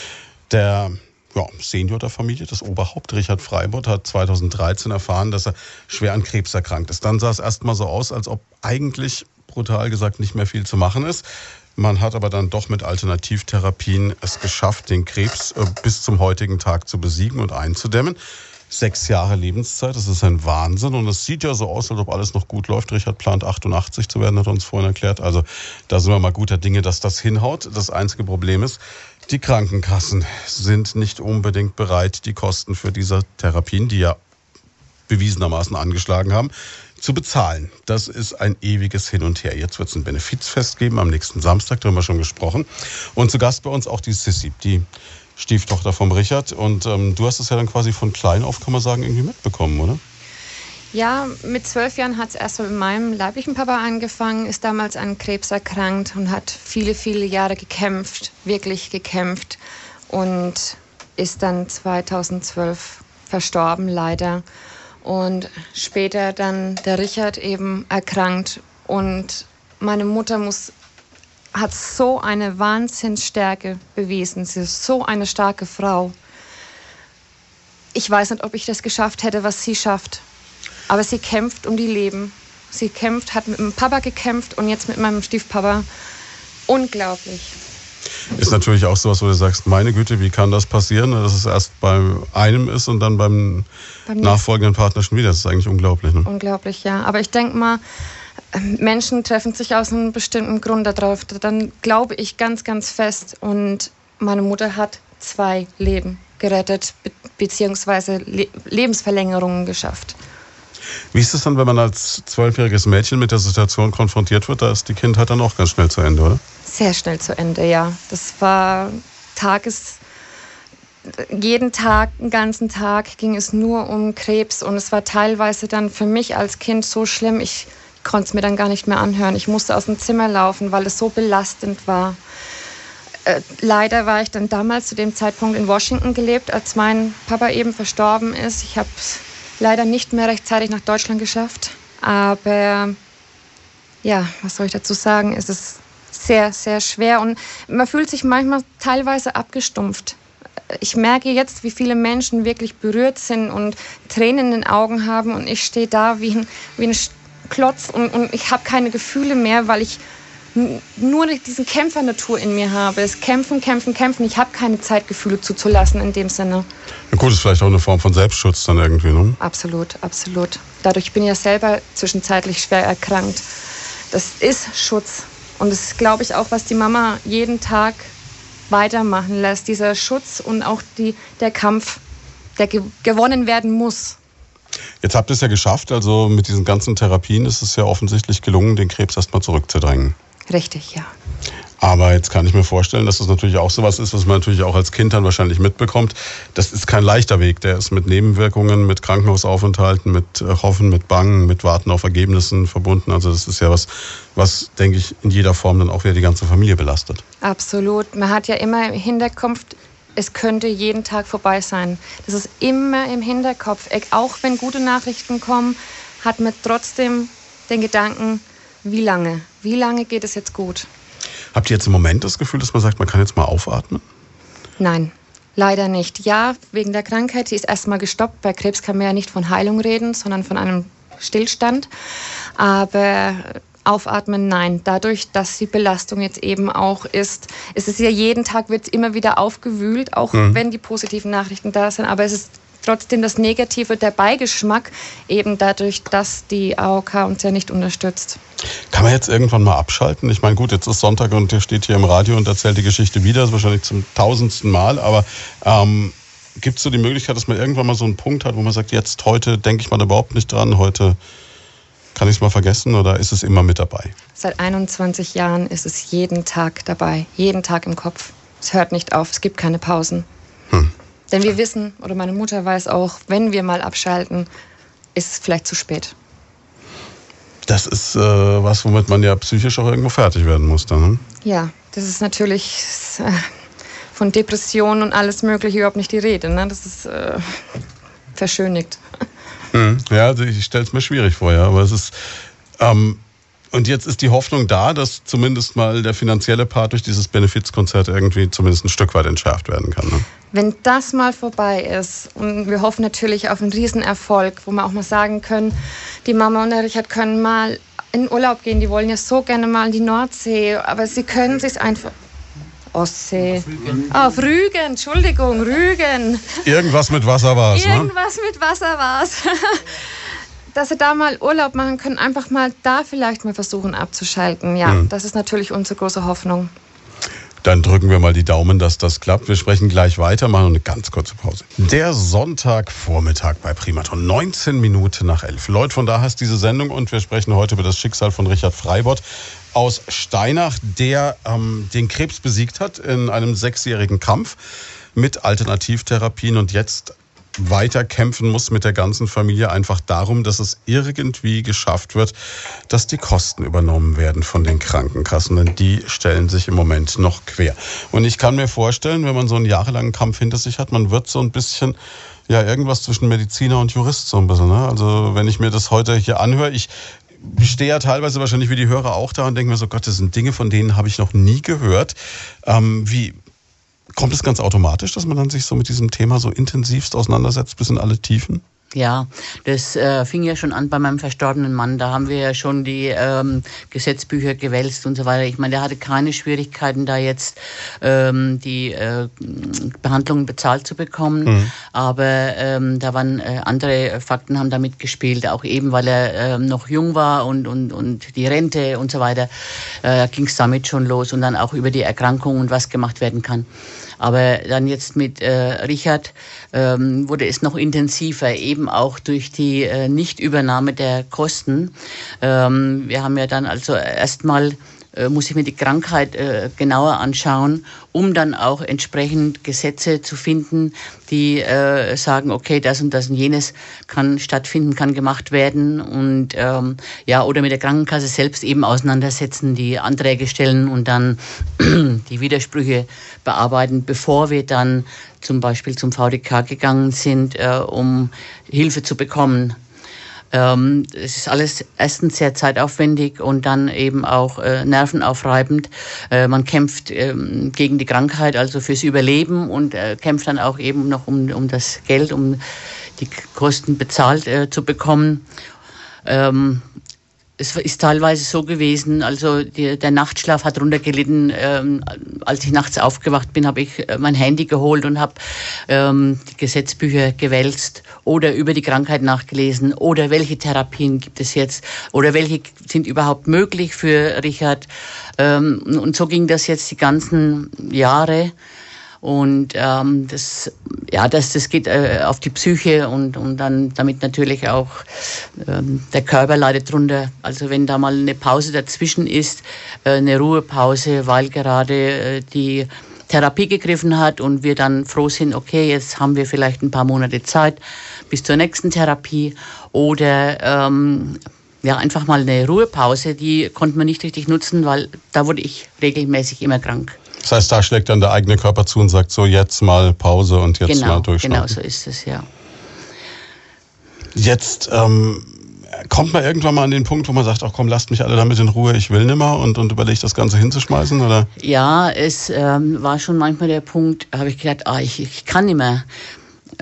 Der ja, Senior der Familie, das Oberhaupt Richard Freibott, hat 2013 erfahren, dass er schwer an Krebs erkrankt ist. Dann sah es erstmal so aus, als ob eigentlich brutal gesagt nicht mehr viel zu machen ist. Man hat aber dann doch mit Alternativtherapien es geschafft, den Krebs äh, bis zum heutigen Tag zu besiegen und einzudämmen. Sechs Jahre Lebenszeit, das ist ein Wahnsinn. Und es sieht ja so aus, als ob alles noch gut läuft. Richard plant 88 zu werden, hat er uns vorhin erklärt. Also da sind wir mal guter Dinge, dass das hinhaut. Das einzige Problem ist, die Krankenkassen sind nicht unbedingt bereit, die Kosten für diese Therapien, die ja bewiesenermaßen angeschlagen haben, zu bezahlen. Das ist ein ewiges Hin und Her. Jetzt wird es ein Benefizfest geben am nächsten Samstag, darüber haben wir schon gesprochen. Und zu Gast bei uns auch die Sissi, die Stieftochter vom Richard. Und ähm, du hast es ja dann quasi von klein auf, kann man sagen, irgendwie mitbekommen, oder? Ja, mit zwölf Jahren hat es erst mit meinem leiblichen Papa angefangen, ist damals an Krebs erkrankt und hat viele, viele Jahre gekämpft, wirklich gekämpft und ist dann 2012 verstorben, leider. Und später dann der Richard eben erkrankt und meine Mutter muss, hat so eine Wahnsinnsstärke bewiesen. Sie ist so eine starke Frau. Ich weiß nicht, ob ich das geschafft hätte, was sie schafft. Aber sie kämpft um die Leben. Sie kämpft, hat mit dem Papa gekämpft und jetzt mit meinem Stiefpapa. Unglaublich. Ist natürlich auch sowas, wo du sagst, meine Güte, wie kann das passieren, dass es erst bei einem ist und dann beim, Beim nachfolgenden Partner schon wieder. Das ist eigentlich unglaublich. Ne? Unglaublich, ja. Aber ich denke mal, ähm, Menschen treffen sich aus einem bestimmten Grund darauf. Dann glaube ich ganz, ganz fest. Und meine Mutter hat zwei Leben gerettet, be beziehungsweise Le Lebensverlängerungen geschafft. Wie ist es dann, wenn man als zwölfjähriges Mädchen mit der Situation konfrontiert wird? Da ist die Kindheit dann auch ganz schnell zu Ende, oder? Sehr schnell zu Ende, ja. Das war Tages. Jeden Tag, den ganzen Tag ging es nur um Krebs und es war teilweise dann für mich als Kind so schlimm, ich konnte es mir dann gar nicht mehr anhören. Ich musste aus dem Zimmer laufen, weil es so belastend war. Äh, leider war ich dann damals zu dem Zeitpunkt in Washington gelebt, als mein Papa eben verstorben ist. Ich habe es leider nicht mehr rechtzeitig nach Deutschland geschafft, aber ja, was soll ich dazu sagen? Es ist sehr, sehr schwer und man fühlt sich manchmal teilweise abgestumpft. Ich merke jetzt, wie viele Menschen wirklich berührt sind und Tränen in den Augen haben und ich stehe da wie ein, wie ein Klotz und, und ich habe keine Gefühle mehr, weil ich nur diesen Kämpfernatur in mir habe. Es kämpfen, kämpfen, kämpfen. Ich habe keine Zeit, Gefühle zuzulassen in dem Sinne. Ja, gut, ist vielleicht auch eine Form von Selbstschutz dann irgendwie, ne? Absolut, absolut. Dadurch bin ich ja selber zwischenzeitlich schwer erkrankt. Das ist Schutz. Und das ist, glaube ich, auch, was die Mama jeden Tag weitermachen lässt. Dieser Schutz und auch die, der Kampf, der ge gewonnen werden muss. Jetzt habt ihr es ja geschafft, also mit diesen ganzen Therapien ist es ja offensichtlich gelungen, den Krebs erstmal zurückzudrängen. Richtig, ja. Aber jetzt kann ich mir vorstellen, dass das natürlich auch sowas ist, was man natürlich auch als Kind dann wahrscheinlich mitbekommt. Das ist kein leichter Weg. Der ist mit Nebenwirkungen, mit Krankenhausaufenthalten, mit äh, Hoffen, mit Bangen, mit Warten auf Ergebnissen verbunden. Also das ist ja was, was, denke ich, in jeder Form dann auch wieder die ganze Familie belastet. Absolut. Man hat ja immer im Hinterkopf, es könnte jeden Tag vorbei sein. Das ist immer im Hinterkopf. Auch wenn gute Nachrichten kommen, hat man trotzdem den Gedanken, wie lange? Wie lange geht es jetzt gut? Habt ihr jetzt im Moment das Gefühl, dass man sagt, man kann jetzt mal aufatmen? Nein, leider nicht. Ja, wegen der Krankheit, die ist erstmal gestoppt. Bei Krebs kann man ja nicht von Heilung reden, sondern von einem Stillstand. Aber aufatmen, nein. Dadurch, dass die Belastung jetzt eben auch ist, es ist ja jeden Tag wird immer wieder aufgewühlt, auch mhm. wenn die positiven Nachrichten da sind. Aber es ist trotzdem das Negative, der Beigeschmack, eben dadurch, dass die AOK uns ja nicht unterstützt. Kann man jetzt irgendwann mal abschalten? Ich meine, gut, jetzt ist Sonntag und der steht hier im Radio und erzählt die Geschichte wieder, das ist wahrscheinlich zum tausendsten Mal, aber ähm, gibt es so die Möglichkeit, dass man irgendwann mal so einen Punkt hat, wo man sagt, jetzt, heute denke ich mal überhaupt nicht dran, heute kann ich es mal vergessen oder ist es immer mit dabei? Seit 21 Jahren ist es jeden Tag dabei, jeden Tag im Kopf. Es hört nicht auf, es gibt keine Pausen. Hm. Denn wir wissen, oder meine Mutter weiß auch, wenn wir mal abschalten, ist es vielleicht zu spät. Das ist äh, was, womit man ja psychisch auch irgendwo fertig werden muss dann. Ne? Ja, das ist natürlich äh, von Depressionen und alles Mögliche überhaupt nicht die Rede. Ne? Das ist äh, verschönigt. Hm, ja, also ich stelle es mir schwierig vor, ja, aber es ist ähm, und jetzt ist die Hoffnung da, dass zumindest mal der finanzielle Part durch dieses Benefizkonzert irgendwie zumindest ein Stück weit entschärft werden kann. Ne? Wenn das mal vorbei ist und wir hoffen natürlich auf einen Riesenerfolg, wo wir auch mal sagen können, die Mama und der Richard können mal in Urlaub gehen, die wollen ja so gerne mal in die Nordsee, aber sie können sich einfach Ostsee. Auf Rügen. Rügen, Entschuldigung, Rügen. Irgendwas mit Wasser war es, ne? Irgendwas ne? mit Wasser war es. dass sie da mal Urlaub machen können, einfach mal da vielleicht mal versuchen abzuschalten. Ja, mhm. das ist natürlich unsere große Hoffnung. Dann drücken wir mal die Daumen, dass das klappt. Wir sprechen gleich weiter, machen eine ganz kurze Pause. Der Sonntagvormittag bei Primaton, 19 Minuten nach 11. Leute, von da hast diese Sendung und wir sprechen heute über das Schicksal von Richard Freibott aus Steinach, der ähm, den Krebs besiegt hat in einem sechsjährigen Kampf mit Alternativtherapien und jetzt weiter kämpfen muss mit der ganzen Familie, einfach darum, dass es irgendwie geschafft wird, dass die Kosten übernommen werden von den Krankenkassen. Denn die stellen sich im Moment noch quer. Und ich kann mir vorstellen, wenn man so einen jahrelangen Kampf hinter sich hat, man wird so ein bisschen ja, irgendwas zwischen Mediziner und Jurist so ein bisschen. Ne? Also wenn ich mir das heute hier anhöre, ich stehe ja teilweise wahrscheinlich wie die Hörer auch da und denke mir so, Gott, das sind Dinge, von denen habe ich noch nie gehört. Ähm, wie, Kommt es ganz automatisch, dass man dann sich so mit diesem Thema so intensivst auseinandersetzt, bis in alle Tiefen? Ja, das äh, fing ja schon an bei meinem verstorbenen Mann. Da haben wir ja schon die ähm, Gesetzbücher gewälzt und so weiter. Ich meine, der hatte keine Schwierigkeiten, da jetzt ähm, die äh, Behandlungen bezahlt zu bekommen. Mhm. Aber ähm, da waren äh, andere Fakten haben damit gespielt, auch eben, weil er äh, noch jung war und, und, und die Rente und so weiter. Äh, ging es damit schon los und dann auch über die Erkrankung und was gemacht werden kann. Aber dann jetzt mit äh, Richard ähm, wurde es noch intensiver, eben auch durch die äh, Nichtübernahme der Kosten. Ähm, wir haben ja dann also erstmal äh, muss ich mir die Krankheit äh, genauer anschauen, um dann auch entsprechend Gesetze zu finden, die äh, sagen, okay, das und das und jenes kann stattfinden, kann gemacht werden und ähm, ja oder mit der Krankenkasse selbst eben auseinandersetzen, die Anträge stellen und dann die Widersprüche bearbeiten, bevor wir dann zum Beispiel zum VDK gegangen sind, um Hilfe zu bekommen ähm, es ist alles erstens sehr zeitaufwendig und dann eben auch äh, nervenaufreibend. Äh, man kämpft ähm, gegen die Krankheit, also fürs Überleben und äh, kämpft dann auch eben noch um, um das Geld, um die Kosten bezahlt äh, zu bekommen. Ähm, es ist teilweise so gewesen, also die, der Nachtschlaf hat runtergelitten. Ähm, als ich nachts aufgewacht bin, habe ich äh, mein Handy geholt und habe ähm, die Gesetzbücher gewälzt oder über die Krankheit nachgelesen oder welche Therapien gibt es jetzt oder welche sind überhaupt möglich für Richard. Ähm, und so ging das jetzt die ganzen Jahre. Und ähm, das, ja, das, das geht äh, auf die Psyche und, und dann damit natürlich auch ähm, der Körper leidet drunter. Also wenn da mal eine Pause dazwischen ist, äh, eine Ruhepause, weil gerade äh, die Therapie gegriffen hat und wir dann froh sind, okay, jetzt haben wir vielleicht ein paar Monate Zeit bis zur nächsten Therapie oder ähm, ja, einfach mal eine Ruhepause, die konnte man nicht richtig nutzen, weil da wurde ich regelmäßig immer krank. Das heißt, da schlägt dann der eigene Körper zu und sagt so, jetzt mal Pause und jetzt genau, mal durchschnaufen. Genau, so ist es, ja. Jetzt ähm, kommt man irgendwann mal an den Punkt, wo man sagt, ach komm, lasst mich alle damit in Ruhe, ich will nimmer und, und überlegt das Ganze hinzuschmeißen, oder? Ja, es ähm, war schon manchmal der Punkt, habe ich gedacht, ah, ich, ich kann nicht mehr.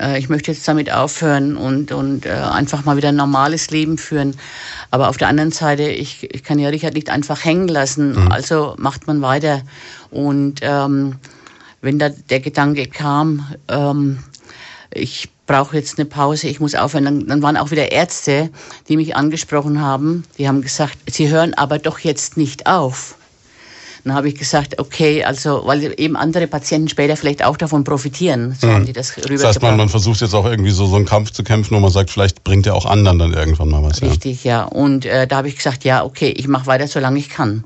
Äh, ich möchte jetzt damit aufhören und, und äh, einfach mal wieder ein normales Leben führen. Aber auf der anderen Seite, ich, ich kann ja Richard nicht einfach hängen lassen, mhm. also macht man weiter. Und ähm, wenn da der Gedanke kam, ähm, ich brauche jetzt eine Pause, ich muss aufhören, dann, dann waren auch wieder Ärzte, die mich angesprochen haben, die haben gesagt, sie hören aber doch jetzt nicht auf. Dann habe ich gesagt, okay, also, weil eben andere Patienten später vielleicht auch davon profitieren. So Mhm. haben die das Das heißt, man, man versucht jetzt auch irgendwie so, so einen Kampf zu kämpfen, wo man sagt, vielleicht bringt er auch anderen dann irgendwann mal was. Ja. Richtig, ja. Und äh, da habe ich gesagt, ja, okay, ich mache weiter, solange ich kann.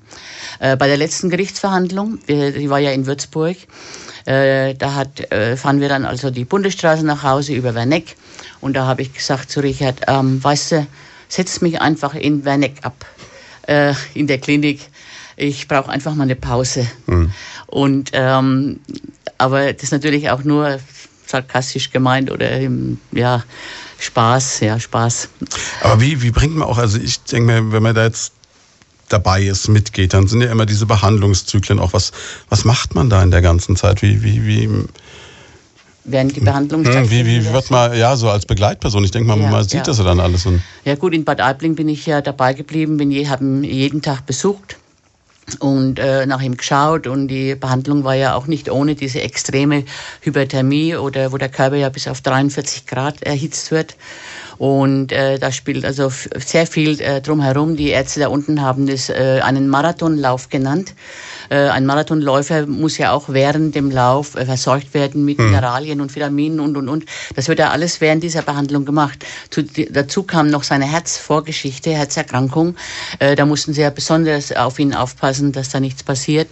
Äh, bei der letzten Gerichtsverhandlung, die, die war ja in Würzburg, äh, da hat, äh, fahren wir dann also die Bundesstraße nach Hause über Werneck. Und da habe ich gesagt zu Richard, ähm, weißt du, setz mich einfach in Werneck ab, äh, in der Klinik. Ich brauche einfach mal eine Pause. Mhm. Und ähm, aber das ist natürlich auch nur sarkastisch gemeint oder ja Spaß, ja Spaß. Aber wie, wie bringt man auch, also ich denke mir, wenn man da jetzt dabei ist, mitgeht, dann sind ja immer diese Behandlungszyklen auch. Was, was macht man da in der ganzen Zeit? Wie, wie, wie, Während die Behandlung hm, wie, wie wird man, ja, so als Begleitperson, ich denke mal, Ja, man sieht ja. das ja dann alles. Ja gut, in Bad Aibling bin ich ja dabei geblieben, bin je, haben jeden Tag besucht und äh, nach ihm geschaut und die Behandlung war ja auch nicht ohne diese extreme Hyperthermie oder wo der Körper ja bis auf 43 Grad erhitzt wird. Und äh, da spielt also sehr viel äh, drumherum. Die Ärzte da unten haben das äh, einen Marathonlauf genannt. Äh, ein Marathonläufer muss ja auch während dem Lauf äh, versorgt werden mit Mineralien und Vitaminen und und und. Das wird ja alles während dieser Behandlung gemacht. Zu, dazu kam noch seine Herzvorgeschichte, Herzerkrankung. Äh, da mussten sie ja besonders auf ihn aufpassen, dass da nichts passiert.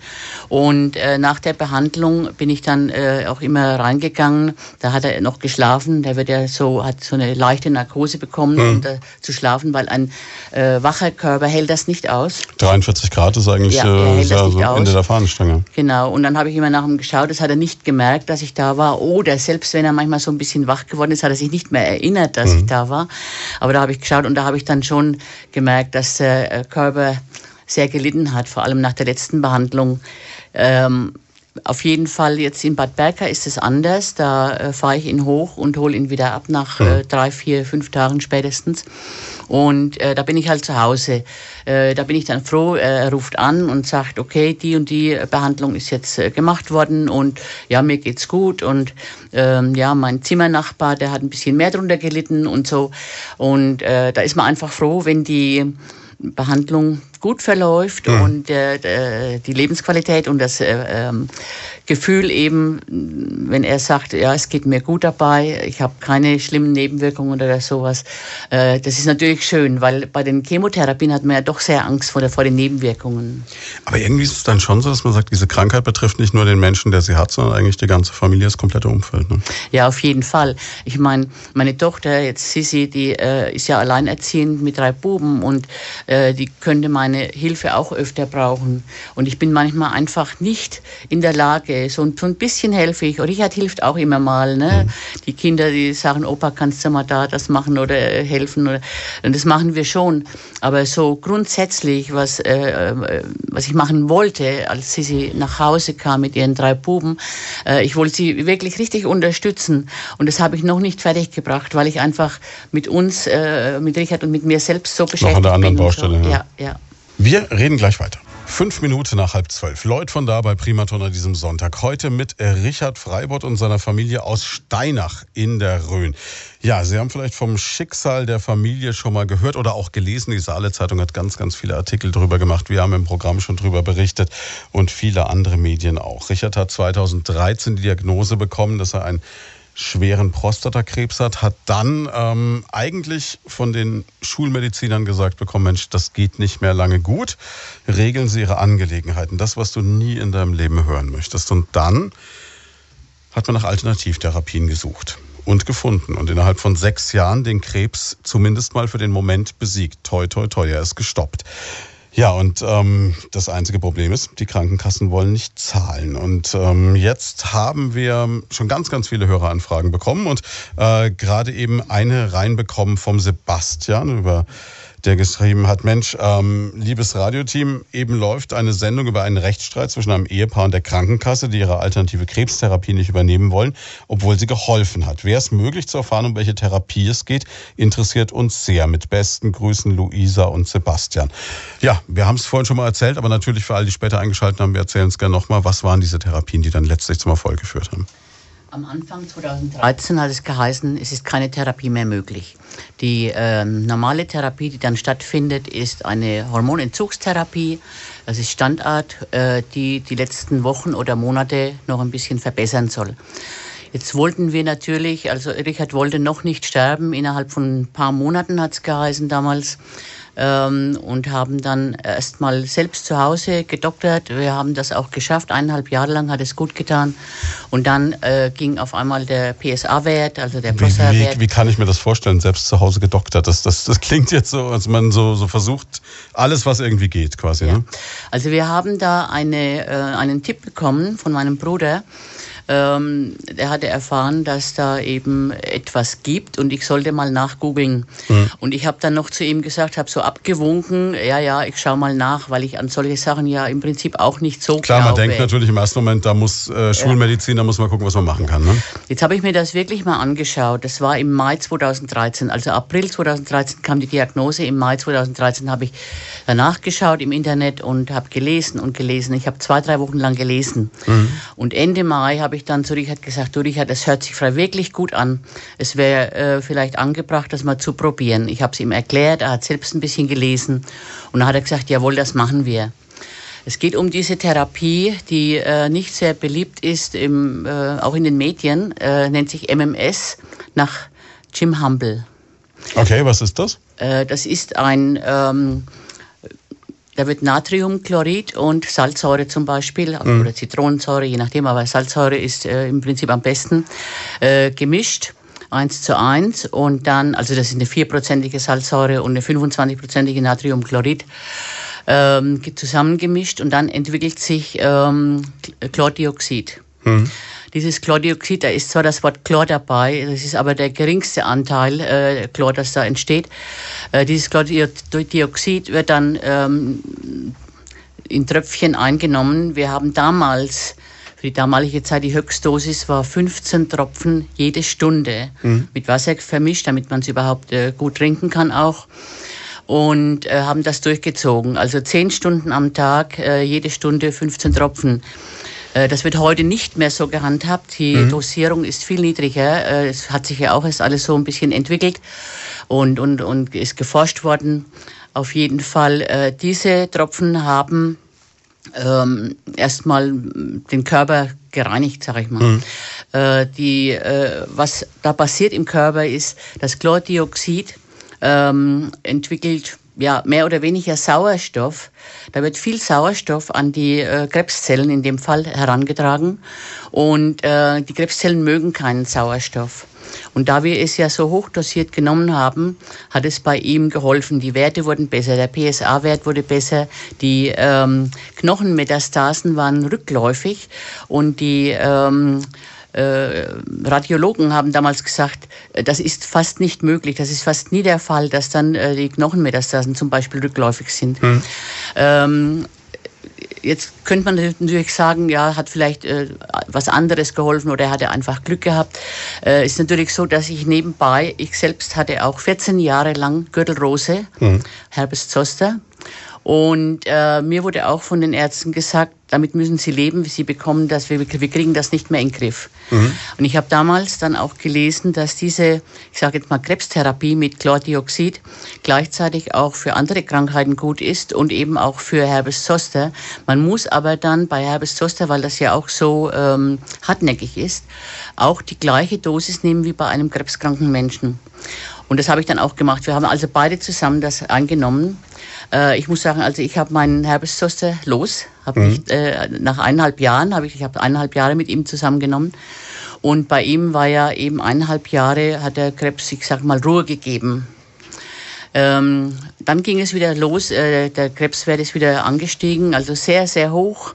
Und nach der Behandlung bin ich dann auch immer reingegangen. Da hat er noch geschlafen. Der wird ja so hat so eine leichte Narkose bekommen, um da zu schlafen, weil ein wacher Körper hält das nicht aus. 43 Grad ist eigentlich Ja, er hält das nicht so aus. Ende der Fahnenstange. Genau, und dann habe ich immer nach ihm geschaut, das hat er nicht gemerkt, dass ich da war. Oder selbst wenn er manchmal so ein bisschen wach geworden ist, hat er sich nicht mehr erinnert, dass ich da war. Aber da habe ich geschaut und da habe ich dann schon gemerkt, dass der äh, Körper sehr gelitten hat, vor allem nach der letzten Behandlung. Ähm, auf jeden Fall jetzt in Bad Berka ist es anders. Da äh, fahre ich ihn hoch und hole ihn wieder ab nach äh, drei, vier, fünf Tagen spätestens. Und äh, da bin ich halt zu Hause. Äh, da bin ich dann froh, äh, er ruft an und sagt, okay, die und die Behandlung ist jetzt äh, gemacht worden und ja, mir geht's gut. Und ähm, ja, mein Zimmernachbar, der hat ein bisschen mehr drunter gelitten und so. Und da ist man einfach froh, wenn die Behandlung gut verläuft und äh, äh, die Lebensqualität und das äh, ähm, Gefühl eben, wenn er sagt, ja, es geht mir gut dabei, ich habe keine schlimmen Nebenwirkungen oder sowas, äh, das ist natürlich schön, weil bei den Chemotherapien hat man ja doch sehr Angst vor, der, vor den Nebenwirkungen. Aber irgendwie ist es dann schon so, dass man sagt, diese Krankheit betrifft nicht nur den Menschen, der sie hat, sondern eigentlich die ganze Familie, das komplette Umfeld. Ne? Ja, auf jeden Fall. Ich meine, meine Tochter, jetzt Sissi, die äh, ist ja alleinerziehend mit drei Buben und äh, die könnte mein meine Hilfe auch öfter brauchen. Und ich bin manchmal einfach nicht in der Lage, so, so ein bisschen helfe ich. Richard hilft auch immer mal. Ne? Mhm. Die Kinder, die sagen, Opa, kannst du mal da das machen oder helfen? Oder, und das machen wir schon. Aber so grundsätzlich, was, äh, äh was ich machen wollte, als sie, sie nach Hause kam mit ihren drei Buben, äh, ich wollte sie wirklich richtig unterstützen. Und das habe ich noch nicht fertig gebracht, weil ich einfach mit uns, äh, mit Richard und mit mir selbst so beschäftigt bin. Noch an der anderen Baustelle. So. Ja, ja. Wir reden gleich weiter. Fünf Minuten nach halb zwölf. Leut von da bei Primaton an diesem Sonntag. Heute mit Richard Freibott und seiner Familie aus Steinach in der Rhön. Ja, Sie haben vielleicht vom Schicksal der Familie schon mal gehört oder auch gelesen. Die Saale Zeitung hat ganz, ganz viele Artikel darüber gemacht. Wir haben im Programm schon darüber berichtet und viele andere Medien auch. Richard hat 2013 die Diagnose bekommen, dass er ein schweren Prostatakrebs hat, hat dann ähm, eigentlich von den Schulmedizinern gesagt bekommen, Mensch, das geht nicht mehr lange gut, regeln Sie Ihre Angelegenheiten, das, was du nie in deinem Leben hören möchtest. Und dann hat man nach Alternativtherapien gesucht und gefunden und innerhalb von sechs Jahren den Krebs zumindest mal für den Moment besiegt. Toi, toi, toi, er ist gestoppt. Ja, und ähm, das einzige Problem ist, die Krankenkassen wollen nicht zahlen. Und ähm, jetzt haben wir schon ganz, ganz viele Höreranfragen bekommen und äh, gerade eben eine reinbekommen vom Sebastian über der geschrieben hat, Mensch, ähm, liebes Radioteam, eben läuft eine Sendung über einen Rechtsstreit zwischen einem Ehepaar und der Krankenkasse, die ihre alternative Krebstherapie nicht übernehmen wollen, obwohl sie geholfen hat. Wäre es möglich zu erfahren, um welche Therapie es geht, interessiert uns sehr. Mit besten Grüßen Luisa und Sebastian. Ja, wir haben es vorhin schon mal erzählt, aber natürlich für alle, die später eingeschaltet haben, wir erzählen es gerne nochmal. Was waren diese Therapien, die dann letztlich zum Erfolg geführt haben? Am Anfang 2013 hat es geheißen, es ist keine Therapie mehr möglich. Die äh, normale Therapie, die dann stattfindet, ist eine Hormonentzugstherapie. Das ist Standard, äh, die die letzten Wochen oder Monate noch ein bisschen verbessern soll. Jetzt wollten wir natürlich, also Richard wollte noch nicht sterben, innerhalb von ein paar Monaten hat es geheißen damals ähm, und haben dann erstmal selbst zu Hause gedoktert. Wir haben das auch geschafft. Eineinhalb Jahre lang hat es gut getan. Und dann äh, ging auf einmal der PSA-Wert, also der Prostata-Wert. Wie, wie, wie, kann ich mir das vorstellen, selbst zu Hause gedoktert? Das, das, das klingt jetzt so, als man so, so versucht, alles, was irgendwie geht, quasi. Ja. Ne? Also wir haben da eine, äh, einen Tipp bekommen von meinem Bruder ähm, er hatte erfahren, dass da eben etwas gibt und ich sollte mal nachgoogeln. Mhm. Und ich habe dann noch zu ihm gesagt, habe so abgewunken, ja, ja, ich schaue mal nach, weil ich an solche Sachen ja im Prinzip auch nicht so Klar, glaube. man denkt natürlich im ersten Moment, da muss äh, Schulmedizin, ja. da muss man gucken, was man machen kann. Ne? Jetzt habe ich mir das wirklich mal angeschaut. Das war im Mai 2013, also April 2013 kam die Diagnose. Im Mai 2013 habe ich danach geschaut im Internet und habe gelesen und gelesen. Ich habe zwei, drei Wochen lang gelesen. Mhm. Und Ende Mai habe ich dann zu Richard gesagt, du Richard, das hört sich frei wirklich gut an. Es wäre äh, vielleicht angebracht, das mal zu probieren. Ich habe es ihm erklärt, er hat selbst ein bisschen gelesen und dann hat er gesagt, jawohl, das machen wir. Es geht um diese Therapie, die äh, nicht sehr beliebt ist, im, äh, auch in den Medien, äh, nennt sich MMS nach Jim Humble. Okay, was ist das? Äh, das ist ein ähm, da wird Natriumchlorid und Salzsäure zum Beispiel mhm. oder Zitronensäure, je nachdem, aber Salzsäure ist äh, im Prinzip am besten äh, gemischt. eins zu eins und dann, also das ist eine vierprozentige Salzsäure und eine 25-prozentige Natriumchlorid ähm, zusammengemischt und dann entwickelt sich ähm, Chlordioxid. Mhm. Dieses Chlordioxid, da ist zwar das Wort Chlor dabei, das ist aber der geringste Anteil äh, Chlor, das da entsteht. Äh, dieses Chlordioxid wird dann ähm, in Tröpfchen eingenommen. Wir haben damals für die damalige Zeit die Höchstdosis war 15 Tropfen jede Stunde mhm. mit Wasser vermischt, damit man es überhaupt äh, gut trinken kann auch. Und äh, haben das durchgezogen. Also 10 Stunden am Tag, äh, jede Stunde 15 Tropfen. Äh, das wird heute nicht mehr so gehandhabt. Die mhm. Dosierung ist viel niedriger. Äh, es hat sich ja auch erst alles so ein bisschen entwickelt und, und, und ist geforscht worden. Auf jeden Fall, äh, diese Tropfen haben ähm, erstmal den Körper gereinigt, sag ich mal. Mhm. Äh, die, äh, was da passiert im Körper ist, das Chlordioxid ähm, entwickelt ja, mehr oder weniger Sauerstoff. Da wird viel Sauerstoff an die äh, Krebszellen in dem Fall herangetragen. Und äh, die Krebszellen mögen keinen Sauerstoff. Und da wir es ja so hochdosiert genommen haben, hat es bei ihm geholfen. Die Werte wurden besser, der PSA-Wert wurde besser, die ähm, Knochenmetastasen waren rückläufig und die ähm, äh, Radiologen haben damals gesagt, äh, das ist fast nicht möglich, das ist fast nie der Fall, dass dann äh, die Knochenmetastasen zum Beispiel rückläufig sind. Hm. Ähm, jetzt könnte man natürlich sagen, ja, hat vielleicht äh, was anderes geholfen oder er hatte einfach Glück gehabt. Äh, ist natürlich so, dass ich nebenbei, ich selbst hatte auch 14 Jahre lang Gürtelrose, mhm. Herpes Zoster. Und äh, mir wurde auch von den Ärzten gesagt, damit müssen sie leben, sie bekommen das, wir, wir kriegen das nicht mehr in den Griff. Mhm. Und ich habe damals dann auch gelesen, dass diese, ich sage jetzt mal Krebstherapie mit Chlordioxid gleichzeitig auch für andere Krankheiten gut ist und eben auch für Herpes Zoster. Man muss aber dann bei Herpes Zoster, weil das ja auch so ähm, hartnäckig ist, auch die gleiche Dosis nehmen wie bei einem krebskranken Menschen. Und das habe ich dann auch gemacht. Wir haben also beide zusammen das angenommen. Äh, ich muss sagen, also ich habe meinen Herbstzoster los. Hab mhm. ich, äh, nach eineinhalb Jahren habe ich, ich habe eineinhalb Jahre mit ihm zusammengenommen. Und bei ihm war ja eben eineinhalb Jahre, hat der Krebs, ich sag mal, Ruhe gegeben. Ähm, dann ging es wieder los, äh, der Krebswert ist wieder angestiegen, also sehr, sehr hoch.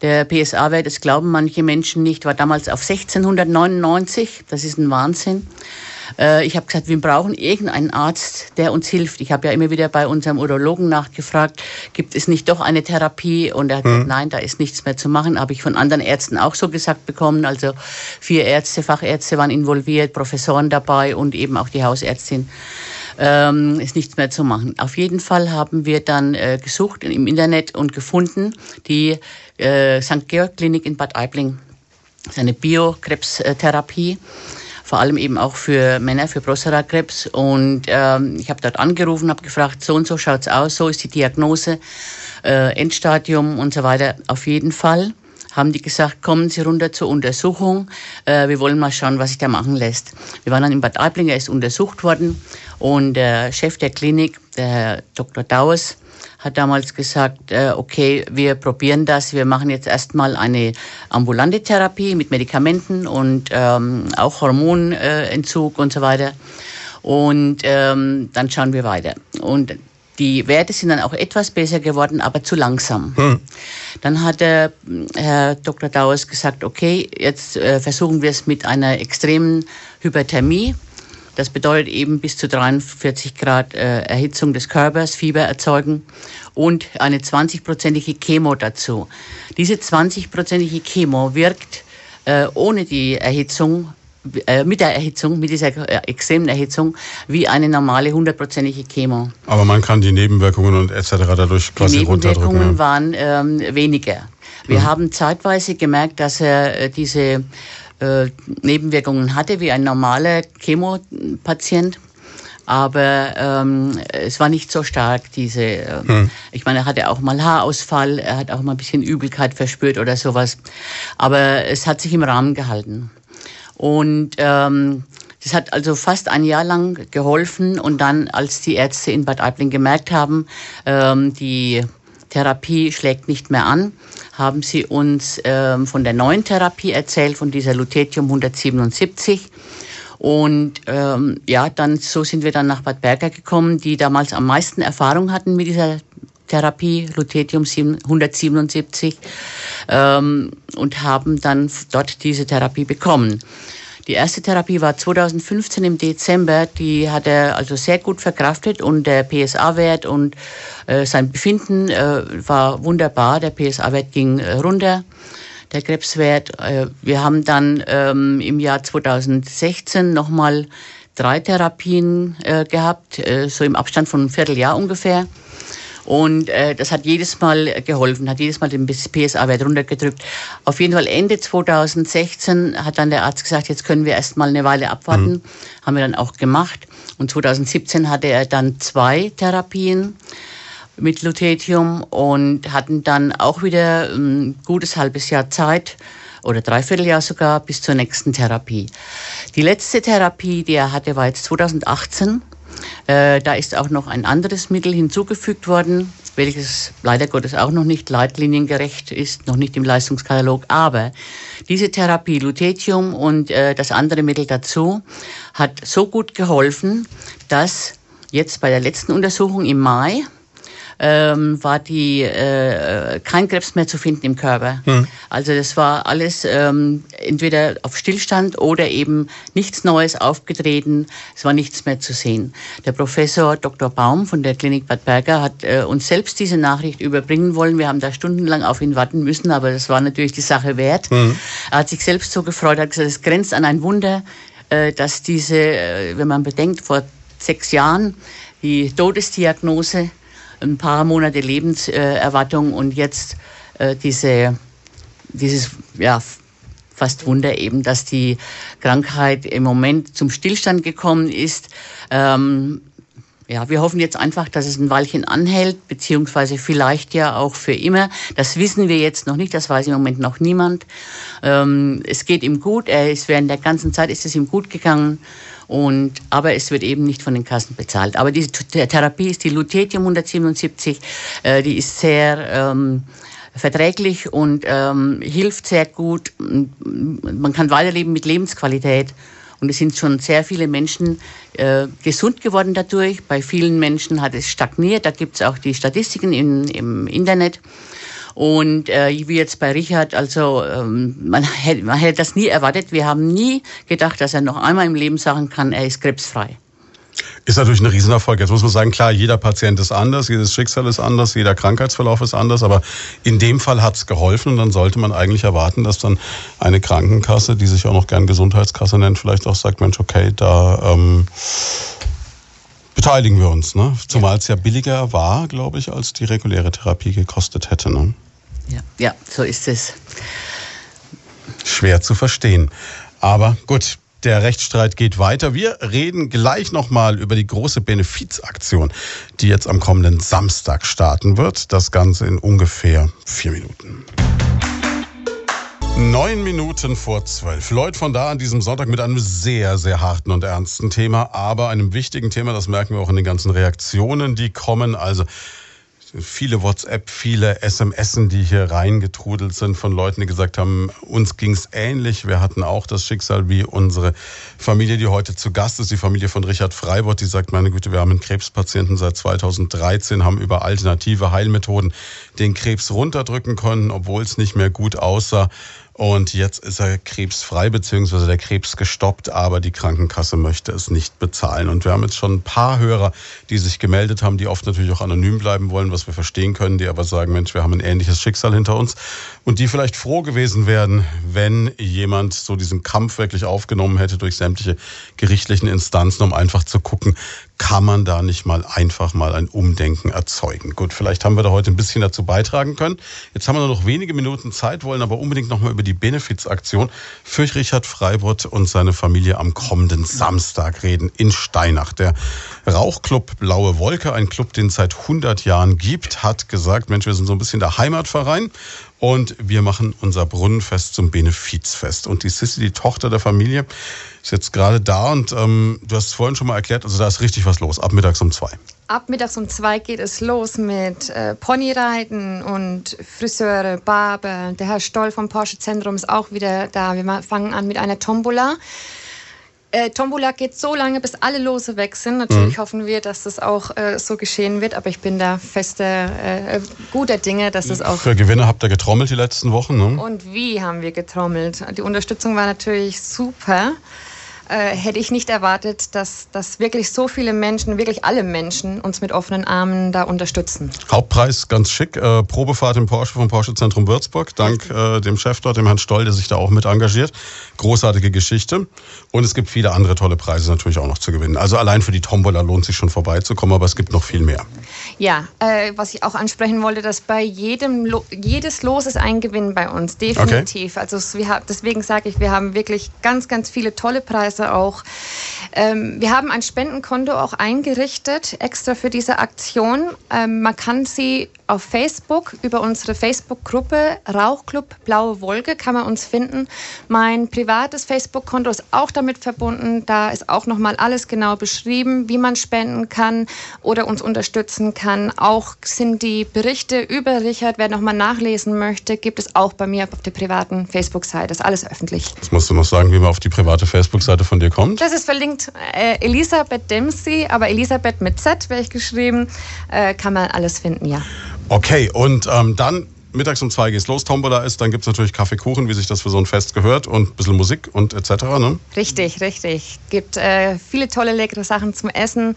Der PSA-Wert, das glauben manche Menschen nicht, war damals auf 1699, das ist ein Wahnsinn. Äh, ich habe gesagt, wir brauchen irgendeinen Arzt, der uns hilft. Ich habe ja immer wieder bei unserem Urologen nachgefragt, gibt es nicht doch eine Therapie? Und er hat gesagt, mhm. nein, da ist nichts mehr zu machen. Habe ich von anderen Ärzten auch so gesagt bekommen. Also vier Ärzte, Fachärzte waren involviert, Professoren dabei und eben auch die Hausärztin. Ähm, ist nichts mehr zu machen. Auf jeden Fall haben wir dann äh, gesucht im Internet und gefunden die äh, St. Georg Klinik in Bad Aibling. Das ist eine Biokrebstherapie vor allem eben auch für Männer, für Prostatakrebs. Und ähm, ich habe dort angerufen, habe gefragt, so und so schaut's aus, so ist die Diagnose, äh, Endstadium und so weiter. Auf jeden Fall haben die gesagt, kommen Sie runter zur Untersuchung. Äh, wir wollen mal schauen, was sich da machen lässt. Wir waren dann in Bad Aibling, er ist untersucht worden und der Chef der Klinik, der Herr Dr. Dauers, hat damals gesagt, äh, okay, wir probieren das, wir machen jetzt erstmal eine ambulante Therapie mit Medikamenten und ähm, auch Hormonentzug und so weiter. Und ähm, dann schauen wir weiter. Und die Werte sind dann auch etwas besser geworden, aber zu langsam. Hm. Dann hat der Herr Dr. Dauers gesagt, okay, jetzt äh, versuchen wir es mit einer extremen Hyperthermie. Das bedeutet eben bis zu 43 Grad äh, Erhitzung des Körpers, Fieber erzeugen und eine 20-prozentige Chemo dazu. Diese 20-prozentige Chemo wirkt äh, ohne die Erhitzung äh, mit der Erhitzung, mit dieser äh, extremen Erhitzung, wie eine normale hundertprozentige Chemo. Aber man kann die Nebenwirkungen und etc. dadurch quasi die Nebenwirkungen waren ähm, weniger. Wir mhm. haben zeitweise gemerkt, dass er äh, diese äh, Nebenwirkungen hatte wie ein normaler Chemopatient. Aber ähm, es war nicht so stark, diese, äh, hm. ich meine, er hatte auch mal Haarausfall, er hat auch mal ein bisschen Übelkeit verspürt oder sowas. Aber es hat sich im Rahmen gehalten. Und ähm, das hat also fast ein Jahr lang geholfen. Und dann, als die Ärzte in Bad Aibling gemerkt haben, ähm, die Therapie schlägt nicht mehr an, haben sie uns ähm, von der neuen Therapie erzählt, von dieser Lutetium 177. Und ähm, ja, dann so sind wir dann nach Bad Berger gekommen, die damals am meisten Erfahrung hatten mit dieser Therapie, Lutetium 177, ähm, und haben dann dort diese Therapie bekommen. Die erste Therapie war 2015 im Dezember. Die hat er also sehr gut verkraftet und der PSA-Wert und äh, sein Befinden äh, war wunderbar. Der PSA-Wert ging äh, runter, der Krebswert. Äh, wir haben dann ähm, im Jahr 2016 nochmal drei Therapien äh, gehabt, äh, so im Abstand von einem Vierteljahr ungefähr. Und äh, das hat jedes Mal geholfen, hat jedes Mal den PSA-Wert runtergedrückt. Auf jeden Fall Ende 2016 hat dann der Arzt gesagt, jetzt können wir erst mal eine Weile abwarten. Mhm. Haben wir dann auch gemacht. Und 2017 hatte er dann zwei Therapien mit Lutetium und hatten dann auch wieder ein gutes halbes Jahr Zeit oder dreiviertel Jahr sogar bis zur nächsten Therapie. Die letzte Therapie, die er hatte, war jetzt 2018 Äh, da ist auch noch ein anderes Mittel hinzugefügt worden, welches leider Gottes auch noch nicht leitliniengerecht ist, noch nicht im Leistungskatalog. Aber diese Therapie, Lutetium und äh, das andere Mittel dazu, hat so gut geholfen, dass jetzt bei der letzten Untersuchung im Mai ähm, war die äh, kein Krebs mehr zu finden im Körper. Mhm. Also das war alles ähm, entweder auf Stillstand oder eben nichts Neues aufgetreten. Es war nichts mehr zu sehen. Der Professor Dr. Baum von der Klinik Bad Berger hat äh, uns selbst diese Nachricht überbringen wollen. Wir haben da stundenlang auf ihn warten müssen, aber das war natürlich die Sache wert. Mhm. Er hat sich selbst so gefreut, hat gesagt, es grenzt an ein Wunder, äh, dass diese, äh, wenn man bedenkt, vor sechs Jahren die Todesdiagnose ein paar Monate Lebenserwartung und jetzt äh, diese, dieses, ja, fast Wunder eben, dass die Krankheit im Moment zum Stillstand gekommen ist. Ähm, ja, wir hoffen jetzt einfach, dass es ein Weilchen anhält, beziehungsweise vielleicht ja auch für immer. Das wissen wir jetzt noch nicht, das weiß im Moment noch niemand. Ähm, es geht ihm gut, er ist während der ganzen Zeit ist es ihm gut gegangen. Und, aber es wird eben nicht von den Kassen bezahlt. Aber diese Therapie ist die Lutetium 177, äh, die ist sehr ähm, verträglich und ähm, hilft sehr gut. Man kann weiterleben mit Lebensqualität. Und es sind schon sehr viele Menschen äh, gesund geworden dadurch. Bei vielen Menschen hat es stagniert. Da gibt es auch die Statistiken in, im Internet. Und äh, wie jetzt bei Richard, also ähm, man, hätte, man hätte das nie erwartet. Wir haben nie gedacht, dass er noch einmal im Leben sagen kann, er ist krebsfrei. Ist natürlich ein Riesenerfolg. Jetzt muss man sagen, klar, jeder Patient ist anders, jedes Schicksal ist anders, jeder Krankheitsverlauf ist anders, aber in dem Fall hat es geholfen und dann sollte man eigentlich erwarten, dass dann eine Krankenkasse, die sich auch noch gern Gesundheitskasse nennt, vielleicht auch sagt, Mensch, okay, da ähm, beteiligen wir uns. Ne? Zumal es ja billiger war, glaube ich, als die reguläre Therapie gekostet hätte. Ne? Ja, ja, so ist es. Schwer zu verstehen. Aber gut, der Rechtsstreit geht weiter. Wir reden gleich nochmal über die große Benefizaktion, die jetzt am kommenden Samstag starten wird. Das Ganze in ungefähr vier Minuten. Neun Minuten vor zwölf. Leute von da an diesem Sonntag mit einem sehr, sehr harten und ernsten Thema, aber einem wichtigen Thema. Das merken wir auch in den ganzen Reaktionen, die kommen. Also viele WhatsApp, viele SMS, die hier reingetrudelt sind von Leuten, die gesagt haben, uns ging's ähnlich. Wir hatten auch das Schicksal wie unsere Familie, die heute zu Gast ist, die Familie von Richard Freibott, die sagt, meine Güte, wir haben einen Krebspatienten seit 2013, haben über alternative Heilmethoden den Krebs runterdrücken können, obwohl es nicht mehr gut aussah. Und jetzt ist er krebsfrei, beziehungsweise der Krebs gestoppt, aber die Krankenkasse möchte es nicht bezahlen. Und wir haben jetzt schon ein paar Hörer, die sich gemeldet haben, die oft natürlich auch anonym bleiben wollen, was wir verstehen können, die aber sagen, Mensch, wir haben ein ähnliches Schicksal hinter uns. Und die vielleicht froh gewesen wären, wenn jemand so diesen Kampf wirklich aufgenommen hätte durch sämtliche gerichtlichen Instanzen, um einfach zu gucken, kann man da nicht mal einfach mal ein Umdenken erzeugen? Gut, vielleicht haben wir da heute ein bisschen dazu beitragen können. Jetzt haben wir nur noch wenige Minuten Zeit, wollen aber unbedingt nochmal über die Benefizaktion für Richard Freibott und seine Familie am kommenden Samstag reden in Steinach. Der Rauchclub Blaue Wolke, ein Club, den es seit 100 Jahren gibt, hat gesagt, Mensch, wir sind so ein bisschen der Heimatverein und wir machen unser Brunnenfest zum Benefizfest. Und die Sissy, die Tochter der Familie, ist jetzt gerade da und ähm, du hast es vorhin schon mal erklärt, also da ist richtig was los, ab mittags um zwei. Ab mittags um zwei geht es los mit äh, Ponyreiten und Friseure, Barber. Der Herr Stoll vom Porsche Zentrum ist auch wieder da. Wir fangen an mit einer Tombola. Äh, Tombola geht so lange, bis alle Lose weg sind. Natürlich mhm. hoffen wir, dass das auch äh, so geschehen wird, aber ich bin da fester, äh, guter Dinge, dass es auch. Für Gewinne habt ihr getrommelt die letzten Wochen, ne? Und wie haben wir getrommelt? Die Unterstützung war natürlich super äh, hätte ich nicht erwartet, dass, dass wirklich so viele Menschen, wirklich alle Menschen uns mit offenen Armen da unterstützen. Hauptpreis ganz schick, äh, Probefahrt im Porsche vom Porsche Zentrum Würzburg, dank äh, dem Chef dort, dem Herrn Stoll, der sich da auch mit engagiert. Großartige Geschichte. Und es gibt viele andere tolle Preise natürlich auch noch zu gewinnen. Also allein für die Tombola lohnt sich schon vorbeizukommen, aber es gibt noch viel mehr. Ja, äh, was ich auch ansprechen wollte, dass bei jedem Lo jedes Los ist ein Gewinn bei uns, definitiv. Okay. Also wir, deswegen sage ich, wir haben wirklich ganz, ganz viele tolle Preise auch. Ähm, wir haben ein Spendenkonto auch eingerichtet, extra für diese Aktion. Ähm, man kann sie auf Facebook über unsere Facebook-Gruppe Rauchclub Blaue Wolke kann man uns finden. Mein privates Facebook-Konto ist auch damit verbunden. Da ist auch nochmal alles genau beschrieben, wie man spenden kann oder uns unterstützen kann. Auch sind die Berichte über Richard, wer nochmal nachlesen möchte, gibt es auch bei mir auf der privaten Facebook-Seite. Das ist alles öffentlich. Jetzt musst du noch sagen, wie man auf die private Facebook-Seite von dir kommt. Das ist verlinkt äh, Elisabeth Dempsey, aber Elisabeth mit Z wäre ich geschrieben. Äh, kann man alles finden, ja. Okay, und ähm, dann mittags um zwei geht's los, Tombola ist, dann gibt's natürlich Kaffeekuchen, wie sich das für so ein Fest gehört und ein bisschen Musik und etc. Ne? Richtig, richtig. Gibt äh, viele tolle, leckere Sachen zum Essen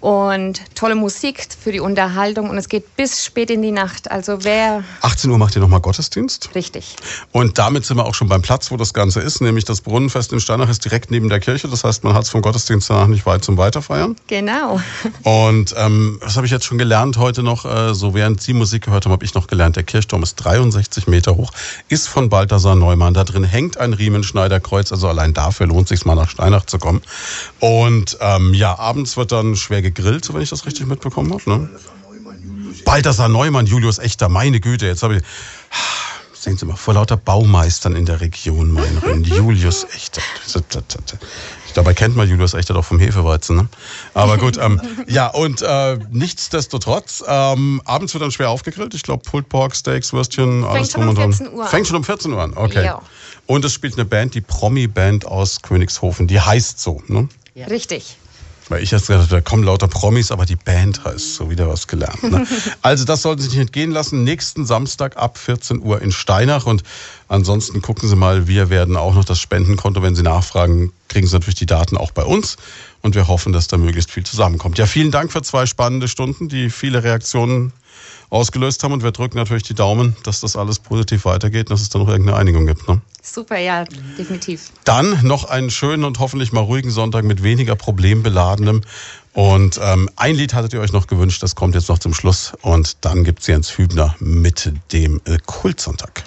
und tolle Musik für die Unterhaltung und es geht bis spät in die Nacht. Also wer... 18 Uhr macht ihr nochmal Gottesdienst. Richtig. Und damit sind wir auch schon beim Platz, wo das Ganze ist, nämlich das Brunnenfest in Steinach ist direkt neben der Kirche. Das heißt, man hat's vom Gottesdienst danach nicht weit zum Weiterfeiern. Genau. Und ähm, was habe ich jetzt schon gelernt heute noch? Äh, so während Sie Musik gehört haben, habe ich noch gelernt, der Kirchturm ist 63 Meter hoch, ist von Balthasar Neumann. Da drin hängt ein Riemenschneiderkreuz, also allein dafür lohnt sich mal nach Steinach zu kommen. Und ähm, ja, abends wird dann schwer gegrillt, wenn ich das richtig mitbekommen habe. Ne? Balthasar Neumann, Julius Echter, meine Güte, jetzt habe ich... Sehen Sie mal, vor lauter Baumeistern in der Region, mein Ring. Julius Echter. Dabei kennt man Julius Echter doch vom Hefeweizen. Ne? Aber gut, ähm, ja, und äh, nichtsdestotrotz, ähm, abends wird dann schwer aufgegrillt. Ich glaube, Pulled Pork, Steaks, Würstchen, alles schon drum um und dran. 14 Uhr an. Fängt schon um 14 Uhr an, okay. Ja. Und es spielt eine Band, die Promi-Band aus Königshofen, die heißt so. Ne? Richtig. Weil ich jetzt gedacht, da kommen lauter Promis, aber die Band heißt so wieder was gelernt. Ne? Also das sollten Sie sich nicht entgehen lassen. Nächsten Samstag ab 14 Uhr in Steinach. Und ansonsten gucken Sie mal, wir werden auch noch das Spendenkonto, wenn Sie nachfragen, kriegen Sie natürlich die Daten auch bei uns. Und wir hoffen, dass da möglichst viel zusammenkommt. Ja, vielen Dank für zwei spannende Stunden, die viele Reaktionen ausgelöst haben. Und wir drücken natürlich die Daumen, dass das alles positiv weitergeht und dass es dann noch irgendeine Einigung gibt. Ne? Super, ja, definitiv. Dann noch einen schönen und hoffentlich mal ruhigen Sonntag mit weniger problembeladenem. Und ähm, ein Lied hattet ihr euch noch gewünscht, das kommt jetzt noch zum Schluss. Und dann gibt's Jens Hübner mit dem äh, Kultsonntag.